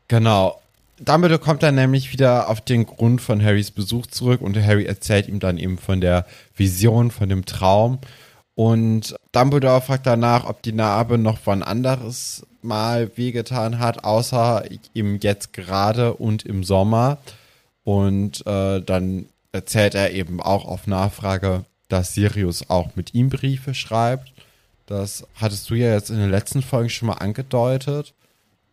Genau. Dumbledore kommt dann nämlich wieder auf den Grund von Harrys Besuch zurück und Harry erzählt ihm dann eben von der Vision, von dem Traum. Und Dumbledore fragt danach, ob die Narbe noch wann anderes mal wehgetan hat, außer ihm jetzt gerade und im Sommer. Und äh, dann erzählt er eben auch auf Nachfrage, dass Sirius auch mit ihm Briefe schreibt. Das hattest du ja jetzt in den letzten Folgen schon mal angedeutet.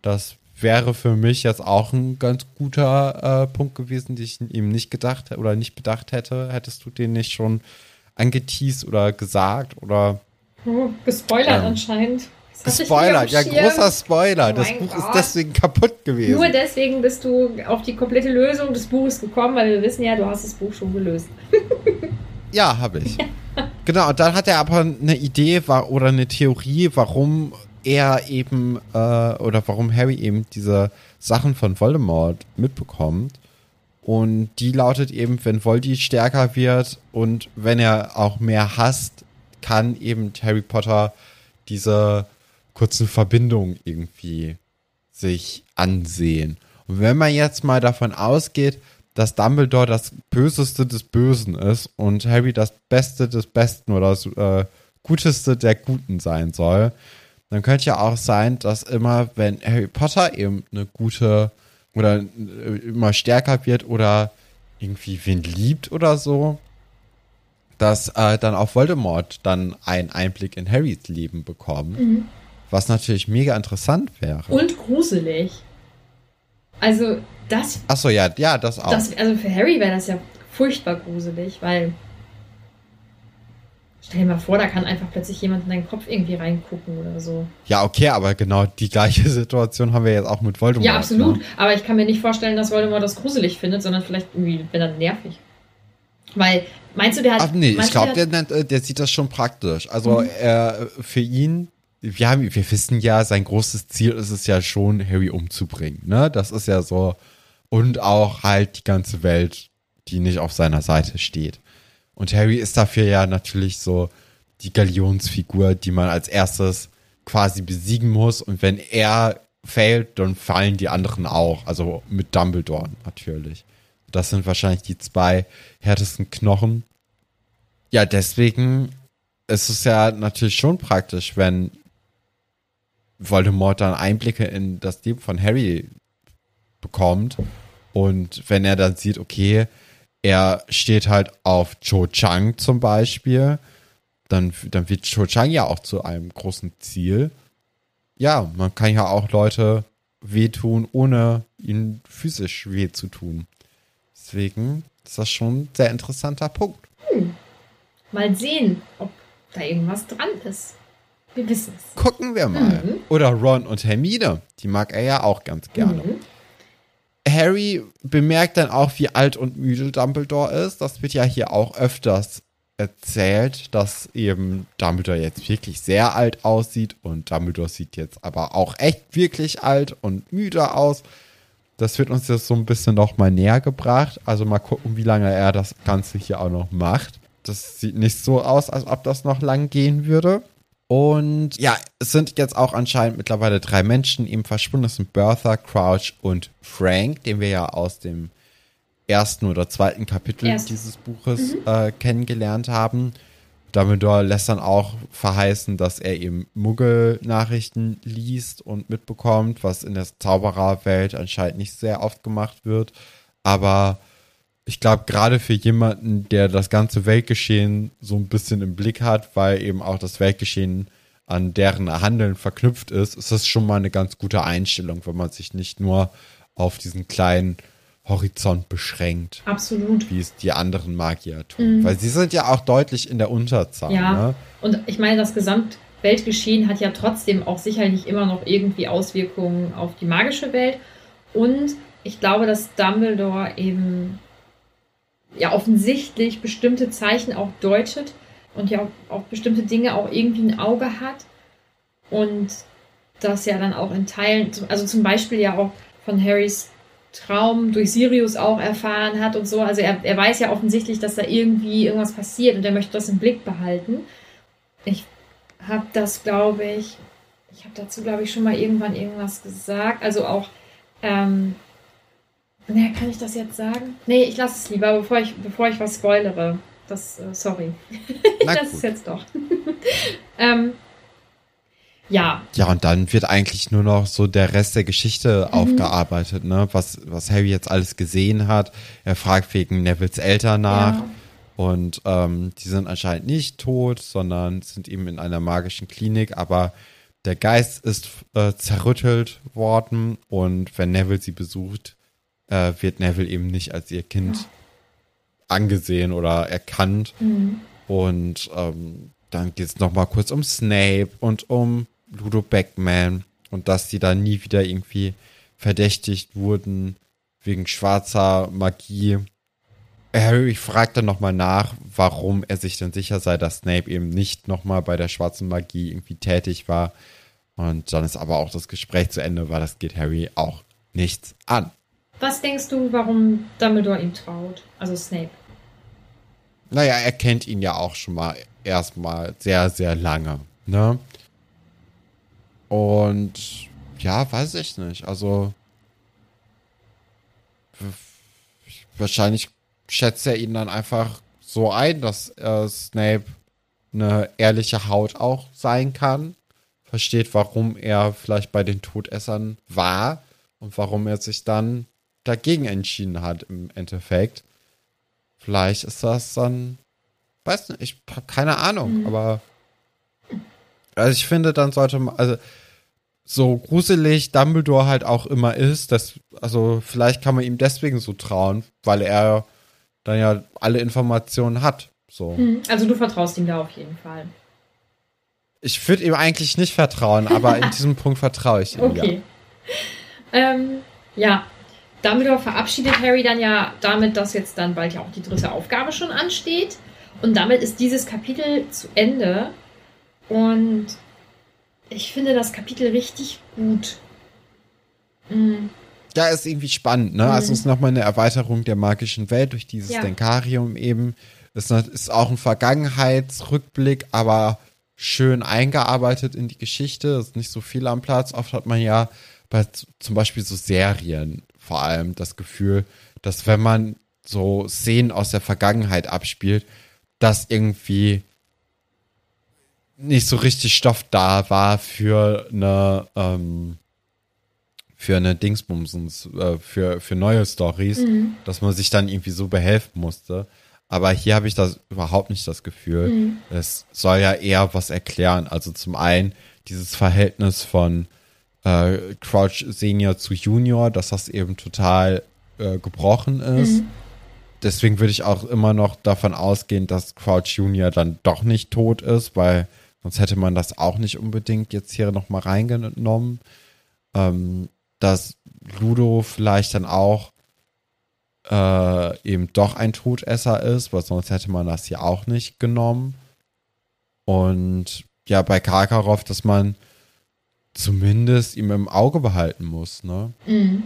Das wäre für mich jetzt auch ein ganz guter äh, Punkt gewesen, den ich ihm nicht gedacht oder nicht bedacht hätte. Hättest du den nicht schon angeteased oder gesagt oder oh, gespoilert ähm, anscheinend. Gespoilert, ja, großer Spoiler. Oh das Buch Gott. ist deswegen kaputt gewesen. Nur deswegen bist du auf die komplette Lösung des Buches gekommen, weil wir wissen ja, du hast das Buch schon gelöst. ja, habe ich. Genau, und dann hat er aber eine Idee oder eine Theorie, warum er eben äh, oder warum Harry eben diese Sachen von Voldemort mitbekommt. Und die lautet eben, wenn Voldy stärker wird und wenn er auch mehr hasst, kann eben Harry Potter diese kurzen Verbindungen irgendwie sich ansehen. Und wenn man jetzt mal davon ausgeht, dass Dumbledore das Böseste des Bösen ist und Harry das Beste des Besten oder das äh, Guteste der Guten sein soll, dann könnte ja auch sein, dass immer, wenn Harry Potter eben eine gute oder äh, immer stärker wird oder irgendwie wen liebt oder so, dass äh, dann auch Voldemort dann einen Einblick in Harrys Leben bekommt. Mhm. Was natürlich mega interessant wäre. Und gruselig. Also, das. Achso, ja, ja, das auch. Das, also für Harry wäre das ja furchtbar gruselig, weil Stell dir mal vor, da kann einfach plötzlich jemand in deinen Kopf irgendwie reingucken oder so. Ja, okay, aber genau die gleiche Situation haben wir jetzt auch mit Voldemort. Ja, absolut. Ne? Aber ich kann mir nicht vorstellen, dass Voldemort das gruselig findet, sondern vielleicht irgendwie, wenn er nervig. Weil, meinst du, der hat. Ach nee, ich glaube, der, der, der, sieht das schon praktisch. Also, mhm. er, für ihn, wir, haben, wir wissen ja, sein großes Ziel ist es ja schon, Harry umzubringen. Ne? Das ist ja so. Und auch halt die ganze Welt, die nicht auf seiner Seite steht. Und Harry ist dafür ja natürlich so die Galionsfigur, die man als erstes quasi besiegen muss. Und wenn er fällt, dann fallen die anderen auch. Also mit Dumbledore natürlich. Das sind wahrscheinlich die zwei härtesten Knochen. Ja, deswegen ist es ja natürlich schon praktisch, wenn Voldemort dann Einblicke in das Leben von Harry bekommt. Und wenn er dann sieht, okay, er steht halt auf Cho Chang zum Beispiel, dann, dann wird Cho Chang ja auch zu einem großen Ziel. Ja, man kann ja auch Leute wehtun, ohne ihnen physisch weh zu tun. Deswegen ist das schon ein sehr interessanter Punkt. Hm. Mal sehen, ob da irgendwas dran ist. Wir wissen es. Gucken wir mal. Mhm. Oder Ron und Hermine. Die mag er ja auch ganz gerne. Mhm. Harry bemerkt dann auch, wie alt und müde Dumbledore ist. Das wird ja hier auch öfters erzählt, dass eben Dumbledore jetzt wirklich sehr alt aussieht und Dumbledore sieht jetzt aber auch echt wirklich alt und müde aus. Das wird uns jetzt so ein bisschen noch mal näher gebracht. Also mal gucken, wie lange er das Ganze hier auch noch macht. Das sieht nicht so aus, als ob das noch lang gehen würde. Und ja, es sind jetzt auch anscheinend mittlerweile drei Menschen eben verschwunden. Das sind Bertha, Crouch und Frank, den wir ja aus dem ersten oder zweiten Kapitel Erst. dieses Buches mhm. äh, kennengelernt haben. Dumbledore lässt dann auch verheißen, dass er eben Muggel-Nachrichten liest und mitbekommt, was in der Zaubererwelt anscheinend nicht sehr oft gemacht wird. Aber ich glaube, gerade für jemanden, der das ganze Weltgeschehen so ein bisschen im Blick hat, weil eben auch das Weltgeschehen an deren Handeln verknüpft ist, ist das schon mal eine ganz gute Einstellung, wenn man sich nicht nur auf diesen kleinen Horizont beschränkt. Absolut. Wie es die anderen Magier tun. Mhm. Weil sie sind ja auch deutlich in der Unterzahl. Ja. Ne? Und ich meine, das Gesamtweltgeschehen hat ja trotzdem auch sicherlich immer noch irgendwie Auswirkungen auf die magische Welt. Und ich glaube, dass Dumbledore eben ja offensichtlich bestimmte Zeichen auch deutet und ja auch, bestimmte Dinge auch irgendwie ein Auge hat. Und das ja dann auch in Teilen, also zum Beispiel ja auch von Harrys Traum durch Sirius auch erfahren hat und so. Also er, er weiß ja offensichtlich, dass da irgendwie irgendwas passiert und er möchte das im Blick behalten. Ich habe das, glaube ich, ich habe dazu, glaube ich, schon mal irgendwann irgendwas gesagt. Also auch, ähm, naja, kann ich das jetzt sagen? Nee, ich lasse es lieber, bevor ich, bevor ich was spoilere. Das, äh, sorry. ich lasse es jetzt doch. ähm, ja. Ja, und dann wird eigentlich nur noch so der Rest der Geschichte mhm. aufgearbeitet, ne? Was, was Harry jetzt alles gesehen hat. Er fragt wegen Nevils Eltern nach. Ja. Und ähm, die sind anscheinend nicht tot, sondern sind eben in einer magischen Klinik, aber der Geist ist äh, zerrüttelt worden und wenn Neville sie besucht, äh, wird Neville eben nicht als ihr Kind ja. angesehen oder erkannt. Mhm. Und ähm, dann geht es nochmal kurz um Snape und um Ludo Beckman und dass die da nie wieder irgendwie verdächtigt wurden wegen schwarzer Magie. Harry fragt dann nochmal nach, warum er sich denn sicher sei, dass Snape eben nicht nochmal bei der schwarzen Magie irgendwie tätig war. Und dann ist aber auch das Gespräch zu Ende, weil das geht Harry auch nichts an. Was denkst du, warum Dumbledore ihm traut? Also Snape. Naja, er kennt ihn ja auch schon mal erstmal sehr, sehr lange. Ne? Und ja, weiß ich nicht. Also wahrscheinlich schätzt er ihn dann einfach so ein, dass äh, Snape eine ehrliche Haut auch sein kann. Versteht, warum er vielleicht bei den Todessern war und warum er sich dann dagegen entschieden hat im Endeffekt. Vielleicht ist das dann, weiß nicht, ich habe keine Ahnung, mhm. aber also ich finde, dann sollte man, also so gruselig Dumbledore halt auch immer ist, dass, also vielleicht kann man ihm deswegen so trauen, weil er dann ja alle Informationen hat. So. Hm, also du vertraust ihm da auf jeden Fall. Ich würde ihm eigentlich nicht vertrauen, aber in diesem Punkt vertraue ich ihm. Okay. Ja. Ähm, ja. Dumbledore verabschiedet Harry dann ja damit, dass jetzt dann bald ja auch die dritte Aufgabe schon ansteht. Und damit ist dieses Kapitel zu Ende. Und ich finde das Kapitel richtig gut. Mhm. Ja, ist irgendwie spannend, ne? Also mhm. Also es ist nochmal eine Erweiterung der magischen Welt durch dieses ja. Denkarium eben. Es ist auch ein Vergangenheitsrückblick, aber schön eingearbeitet in die Geschichte. Es ist nicht so viel am Platz. Oft hat man ja bei zum Beispiel so Serien vor allem das Gefühl, dass wenn man so Szenen aus der Vergangenheit abspielt, dass irgendwie nicht so richtig Stoff da war für eine ähm, für eine Dingsbumsens, äh, für, für neue Stories, mhm. dass man sich dann irgendwie so behelfen musste. Aber hier habe ich das überhaupt nicht das Gefühl. Mhm. Es soll ja eher was erklären. Also zum einen dieses Verhältnis von äh, Crouch Senior zu Junior, dass das eben total äh, gebrochen ist. Mhm. Deswegen würde ich auch immer noch davon ausgehen, dass Crouch Junior dann doch nicht tot ist, weil Sonst hätte man das auch nicht unbedingt jetzt hier nochmal reingenommen. Ähm, dass Ludo vielleicht dann auch äh, eben doch ein Todesser ist, weil sonst hätte man das hier auch nicht genommen. Und ja, bei Karkaroff, dass man zumindest ihm im Auge behalten muss, ne? Mhm.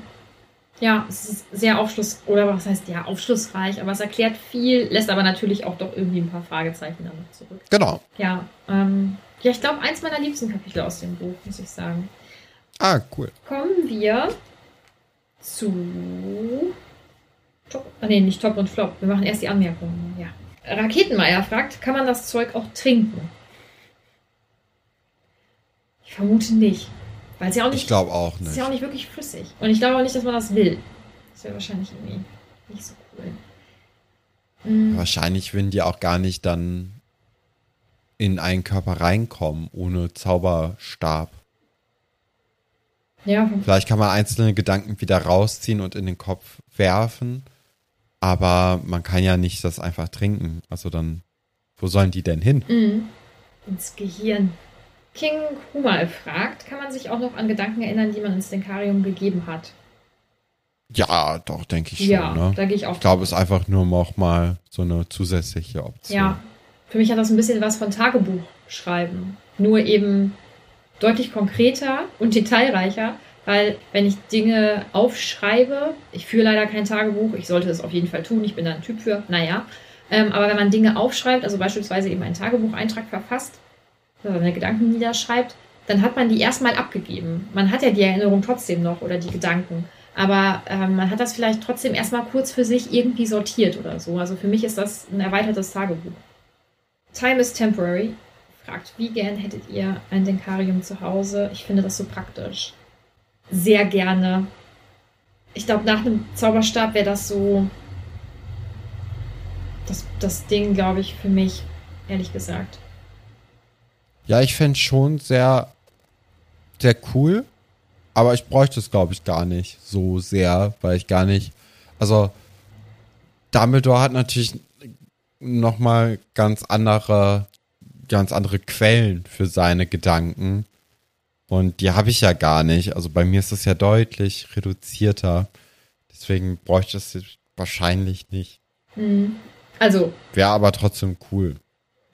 Ja, es ist sehr aufschluss oder was heißt ja aufschlussreich, aber es erklärt viel, lässt aber natürlich auch doch irgendwie ein paar Fragezeichen dann noch zurück. Genau. Ja, ähm, ja, ich glaube eins meiner liebsten Kapitel aus dem Buch, muss ich sagen. Ah, cool. Kommen wir zu Top, ah, nee, nicht Top und Flop. Wir machen erst die Anmerkungen. Ja. Raketenmeier fragt, kann man das Zeug auch trinken? Ich vermute nicht. Weil es ja auch nicht. Ich glaube auch nicht. ist ja auch nicht wirklich flüssig. Und ich glaube auch nicht, dass man das will. Das wäre wahrscheinlich irgendwie nicht so cool. Mhm. Wahrscheinlich würden die auch gar nicht dann in einen Körper reinkommen ohne Zauberstab. Ja. Vielleicht kann man einzelne Gedanken wieder rausziehen und in den Kopf werfen, aber man kann ja nicht das einfach trinken. Also dann, wo sollen die denn hin? Mhm. Ins Gehirn. King Humal fragt, kann man sich auch noch an Gedanken erinnern, die man ins Denkarium gegeben hat? Ja, doch, denke ich schon. ja, ne? da gehe ich auch. Ich glaube, es ist einfach nur noch mal so eine zusätzliche Option. Ja, für mich hat das ein bisschen was von Tagebuch schreiben. Nur eben deutlich konkreter und detailreicher, weil wenn ich Dinge aufschreibe, ich führe leider kein Tagebuch, ich sollte es auf jeden Fall tun, ich bin da ein Typ für, naja. Ähm, aber wenn man Dinge aufschreibt, also beispielsweise eben einen Tagebucheintrag verfasst, seine Gedanken niederschreibt, dann hat man die erstmal abgegeben. Man hat ja die Erinnerung trotzdem noch oder die Gedanken. Aber ähm, man hat das vielleicht trotzdem erstmal kurz für sich irgendwie sortiert oder so. Also für mich ist das ein erweitertes Tagebuch. Time is temporary. Fragt, wie gern hättet ihr ein Denkarium zu Hause? Ich finde das so praktisch. Sehr gerne. Ich glaube, nach einem Zauberstab wäre das so das, das Ding, glaube ich, für mich, ehrlich gesagt. Ja, ich fände schon sehr, sehr cool, aber ich bräuchte es, glaube ich, gar nicht so sehr, weil ich gar nicht, also Dumbledore hat natürlich nochmal ganz andere, ganz andere Quellen für seine Gedanken und die habe ich ja gar nicht. Also bei mir ist es ja deutlich reduzierter, deswegen bräuchte ich es wahrscheinlich nicht. Mhm. Also, Wäre aber trotzdem cool.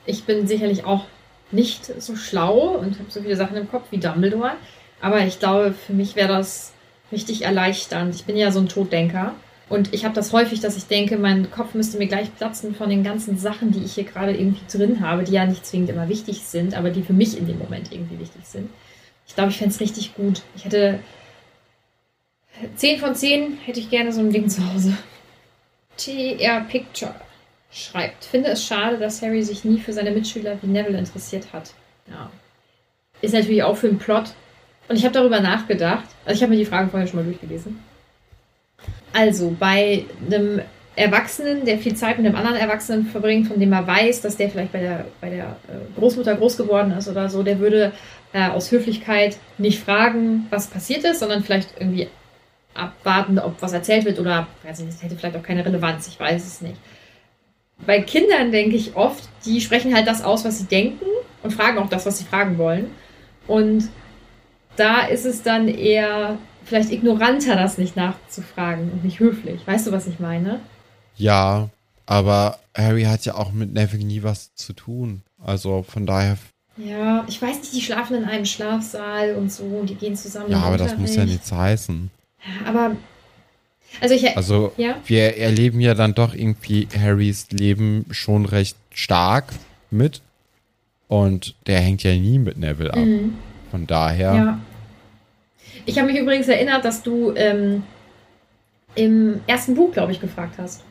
ich bin sicherlich auch nicht so schlau und habe so viele Sachen im Kopf wie Dumbledore. Aber ich glaube, für mich wäre das richtig erleichternd. Ich bin ja so ein Toddenker. Und ich habe das häufig, dass ich denke, mein Kopf müsste mir gleich platzen von den ganzen Sachen, die ich hier gerade irgendwie drin habe, die ja nicht zwingend immer wichtig sind, aber die für mich in dem Moment irgendwie wichtig sind. Ich glaube, ich fände es richtig gut. Ich hätte 10 von 10 hätte ich gerne so ein Ding zu Hause. TR Picture schreibt, finde es schade, dass Harry sich nie für seine Mitschüler wie Neville interessiert hat. Ja. Ist natürlich auch für den Plot. Und ich habe darüber nachgedacht. Also ich habe mir die Fragen vorher schon mal durchgelesen. Also bei einem Erwachsenen, der viel Zeit mit einem anderen Erwachsenen verbringt, von dem er weiß, dass der vielleicht bei der, bei der äh, Großmutter groß geworden ist oder so, der würde äh, aus Höflichkeit nicht fragen, was passiert ist, sondern vielleicht irgendwie abwarten, ob was erzählt wird oder, weiß ich nicht, das hätte vielleicht auch keine Relevanz, ich weiß es nicht bei Kindern denke ich oft, die sprechen halt das aus, was sie denken und fragen auch das, was sie fragen wollen. Und da ist es dann eher vielleicht ignoranter, das nicht nachzufragen und nicht höflich. Weißt du, was ich meine? Ja, aber Harry hat ja auch mit Neville nie was zu tun. Also von daher, Ja, ich weiß nicht, die schlafen in einem Schlafsaal und so, und die gehen zusammen. ja, aber das muss ja nichts heißen. Ja, aber, also ich, Also ja, wir erleben ja dann doch irgendwie Harrys Leben schon recht stark mit. Und der hängt ja nie mit Neville ab. mhm. Von daher, Ja. Ich habe mich übrigens erinnert, dass du ähm, im ersten Buch, glaube ich, gefragt hast.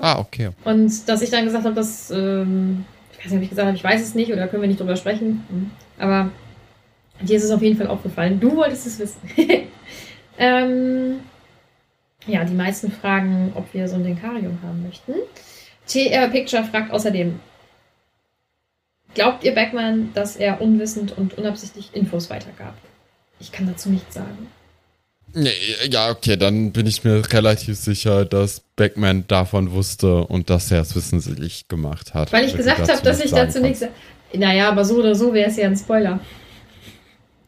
ah, okay. Und dass ich dann gesagt habe, dass, ähm, ich weiß nicht, ob ich gesagt habe, ich weiß es nicht oder können wir nicht drüber sprechen. Hm. Aber dir ist es auf jeden Fall aufgefallen. Du wolltest es wissen. ähm, ja, die meisten fragen, ob wir so ein Denkarium haben möchten. TR Picture fragt außerdem, glaubt ihr Beckmann, dass er unwissend und unabsichtlich Infos weitergab? Ich kann dazu nichts sagen. Nee, Ja, okay, dann bin ich mir relativ sicher, dass Beckman davon wusste und dass er es wissentlich gemacht hat. Weil ich Wenn gesagt habe, dass ich dazu nichts. Naja, aber so oder so wäre es ja ein Spoiler.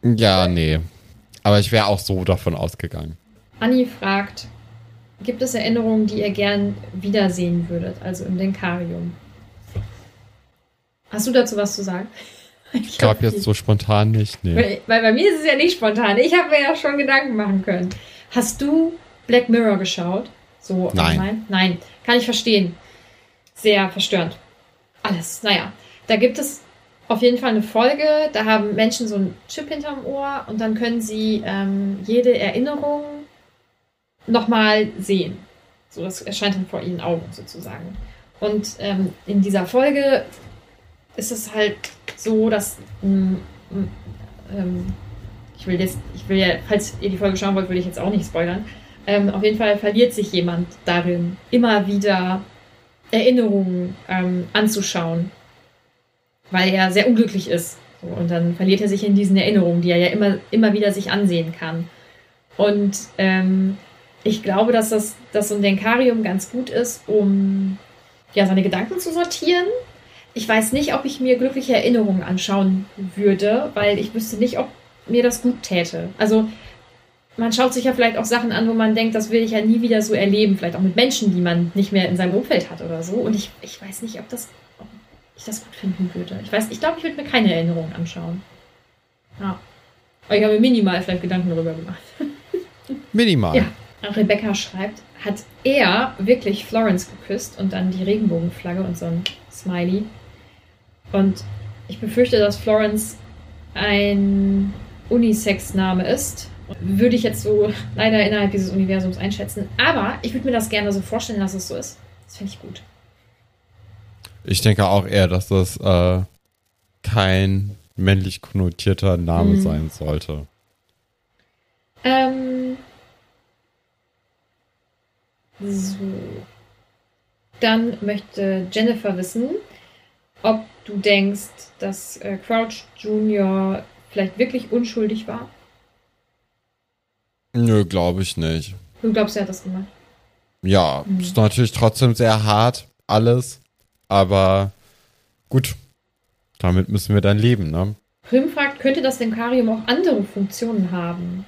Ja, nee. Aber ich wäre auch so davon ausgegangen. Anni fragt, gibt es Erinnerungen, die ihr gern wiedersehen würdet, also im Denkarium? Hast du dazu was zu sagen? Ich glaube jetzt so spontan nicht, nee. Weil, weil bei mir ist es ja nicht spontan. Ich habe mir ja schon Gedanken machen können. Hast du Black Mirror geschaut? So Nein. allgemein? Nein. Kann ich verstehen. Sehr verstörend. Alles. Naja. Da gibt es auf jeden Fall eine Folge. Da haben Menschen so einen Chip hinterm Ohr und dann können sie ähm, jede Erinnerung nochmal sehen. So, das erscheint dann vor ihren Augen sozusagen. Und ähm, in dieser Folge ist es halt so, dass ähm, ähm, ich will jetzt, ich will ja, falls ihr die Folge schauen wollt, will ich jetzt auch nicht spoilern. Ähm, auf jeden Fall verliert sich jemand darin, immer wieder Erinnerungen ähm, anzuschauen, weil er sehr unglücklich ist. So, und dann verliert er sich in diesen Erinnerungen, die er ja immer, immer wieder sich ansehen kann. Und ähm, ich glaube, dass das dass so ein Denkarium ganz gut ist, um ja, seine Gedanken zu sortieren. Ich weiß nicht, ob ich mir glückliche Erinnerungen anschauen würde, weil ich wüsste nicht, ob mir das gut täte. Also man schaut sich ja vielleicht auch Sachen an, wo man denkt, das will ich ja nie wieder so erleben. Vielleicht auch mit Menschen, die man nicht mehr in seinem Umfeld hat oder so. Und ich, ich weiß nicht, ob, das, ob ich das gut finden würde. Ich weiß, ich glaube, ich würde mir keine Erinnerungen anschauen. Ja. Aber ich habe mir minimal vielleicht Gedanken darüber gemacht. Minimal. Ja. Rebecca schreibt, hat er wirklich Florence geküsst und dann die Regenbogenflagge und so ein Smiley. Und ich befürchte, dass Florence ein Unisex-Name ist. Würde ich jetzt so leider innerhalb dieses Universums einschätzen. Aber ich würde mir das gerne so vorstellen, dass es so ist. Das finde ich gut. Ich denke auch eher, dass das äh, kein männlich konnotierter Name Mhm. sein sollte. Ähm. So. Dann möchte Jennifer wissen, ob du denkst, dass äh, Crouch Jr. vielleicht wirklich unschuldig war. Nö, glaube ich nicht. Du glaubst, er hat das gemacht. Ja, Mhm. ist natürlich trotzdem sehr hart, alles. Aber gut, damit müssen wir dann leben, ne? Prim fragt, könnte das Denkarium auch andere Funktionen haben?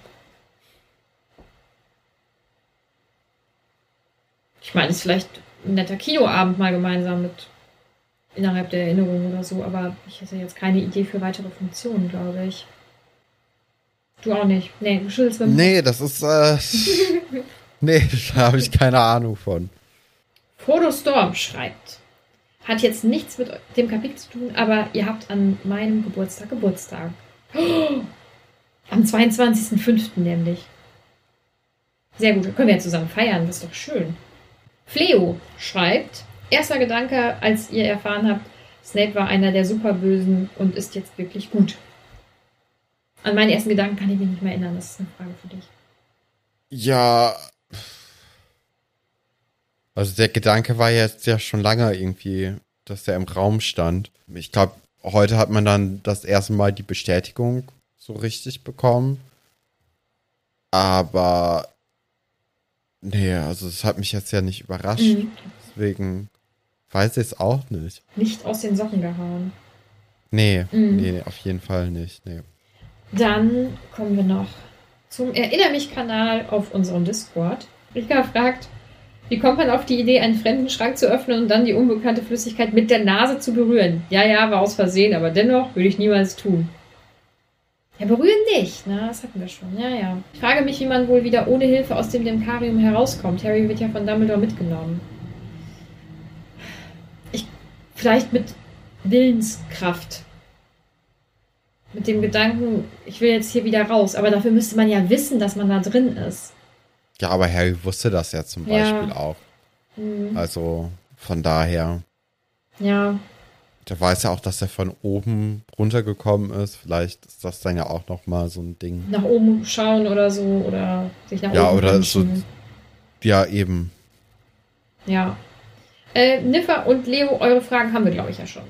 Ich meine, es ist vielleicht ein netter Kinoabend mal gemeinsam mit innerhalb der Erinnerung oder so, aber ich hätte jetzt keine Idee für weitere Funktionen, glaube ich. Du auch nicht. Nee, du schüttelst mit Nee, das ist, äh, nee, da habe ich keine Ahnung von. Frodo Storm schreibt. Hat jetzt nichts mit dem Kapitel zu tun, aber ihr habt an meinem Geburtstag Geburtstag. Oh, am 22.05. nämlich. Sehr gut, können wir ja zusammen feiern, das ist doch schön. Fleo schreibt, erster Gedanke, als ihr erfahren habt, Snape war einer der Superbösen und ist jetzt wirklich gut. An meinen ersten Gedanken kann ich mich nicht mehr erinnern, das ist eine Frage für dich. Ja. Also der Gedanke war jetzt ja schon lange irgendwie, dass der im Raum stand. Ich glaube, heute hat man dann das erste Mal die Bestätigung so richtig bekommen. Aber nee, also es hat mich jetzt ja nicht überrascht. Mhm. Deswegen weiß ich es auch nicht. Nicht aus den Socken gehauen. Nee, Mhm. nee, auf jeden Fall nicht. Nee. Dann kommen wir noch zum Erinner mich-Kanal auf unserem Discord. Rika fragt, wie kommt man auf die Idee, einen fremden Schrank zu öffnen und dann die unbekannte Flüssigkeit mit der Nase zu berühren? Ja, ja, war aus Versehen, aber dennoch würde ich niemals tun. Ja, berühren nicht, ne? Das hatten wir schon. Ja, ja. Ich frage mich, wie man wohl wieder ohne Hilfe aus dem Denkarium herauskommt. Harry wird ja von Dumbledore mitgenommen. Ich, vielleicht mit Willenskraft mit dem Gedanken, ich will jetzt hier wieder raus. Aber dafür müsste man ja wissen, dass man da drin ist. Ja, aber Harry wusste das ja zum Ja. Beispiel auch. Hm, Also von daher. Ja, Der weiß ja auch, dass er von oben runtergekommen ist. Vielleicht ist das dann ja auch noch mal so ein Ding. nach oben schauen oder so oder sich nach Ja, oben oder wünschen. so- Ja, eben. Ja. Äh, Niffer und Leo, eure Fragen haben wir, glaube ich, ja schon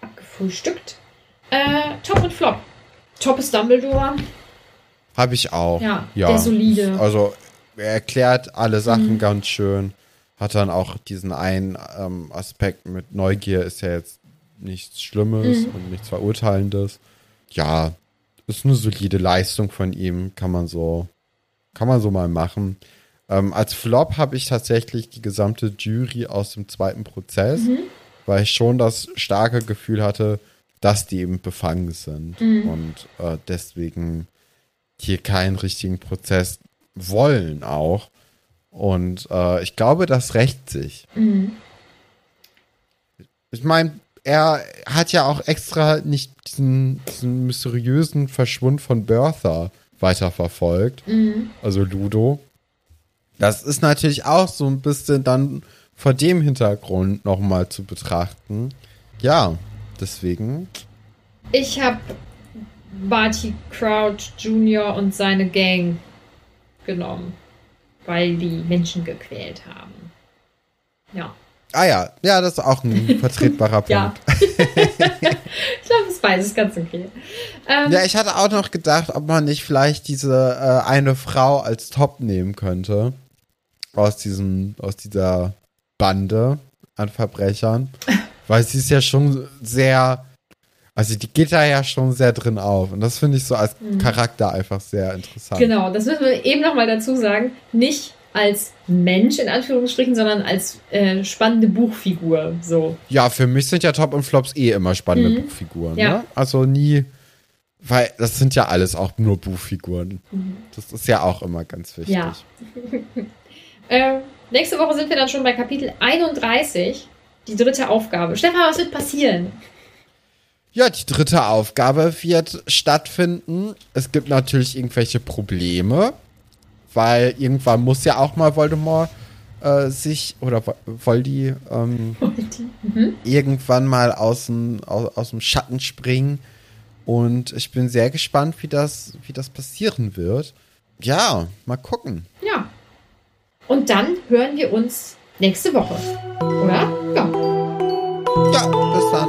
abgefrühstückt. Äh, Top und Flop. Top ist Dumbledore. Habe ich auch. Ja, der solide. Also er erklärt alle Sachen Mhm. ganz schön. Hat dann auch diesen einen ähm, Aspekt mit Neugier ist ja jetzt nichts Schlimmes Mhm. und nichts Verurteilendes. Ja, ist eine solide Leistung von ihm, kann man so, kann man so mal machen. Ähm, als Flop habe ich tatsächlich die gesamte Jury aus dem zweiten Prozess, Mhm. weil ich schon das starke Gefühl hatte, dass die eben befangen sind Mhm. und äh, deswegen hier keinen richtigen Prozess wollen auch. Und äh, ich glaube, das rächt sich. Mhm. Ich meine, er hat ja auch extra nicht diesen, diesen mysteriösen Verschwund von Bertha weiterverfolgt, Mhm. also Ludo. Das ist natürlich auch so ein bisschen dann vor dem Hintergrund nochmal zu betrachten. Ja, deswegen. Ich habe Barty Crouch Jr. und seine Gang genommen, weil die Menschen gequält haben. Ja. Ah ja, ja, das ist auch ein vertretbarer Punkt. Ja. ich glaube, es ist beides ganz okay. Ähm, Ja, ich hatte auch noch gedacht, ob man nicht vielleicht diese äh, eine Frau als Top nehmen könnte. Aus diesem, aus dieser Bande an Verbrechern. Weil sie ist ja schon sehr. Also die geht da ja schon sehr drin auf. Und das finde ich so als Mhm. Charakter einfach sehr interessant. Genau, das müssen wir eben nochmal dazu sagen. Nicht als Mensch in Anführungsstrichen, sondern als äh, spannende Buchfigur. So. Ja, für mich sind ja Top und Flops eh immer spannende Mhm. Buchfiguren. Ja. Ne? Also nie, weil das sind ja alles auch nur Buchfiguren. Das ist ja auch immer ganz wichtig. Mhm. Ja. Ähm, nächste Woche sind wir dann schon bei Kapitel 31, die dritte Aufgabe. Stefan, was wird passieren? Ja, die dritte Aufgabe wird stattfinden. Es gibt natürlich irgendwelche Probleme, weil irgendwann muss ja auch mal Voldemort äh, sich oder Vo- Voldy ähm, Mhm. irgendwann mal aus dem, aus, aus dem Schatten springen. Und ich bin sehr gespannt, wie das, wie das passieren wird. Ja, mal gucken. Ja. Und dann hören wir uns nächste Woche. Oder? Ja. Ja, bis dann.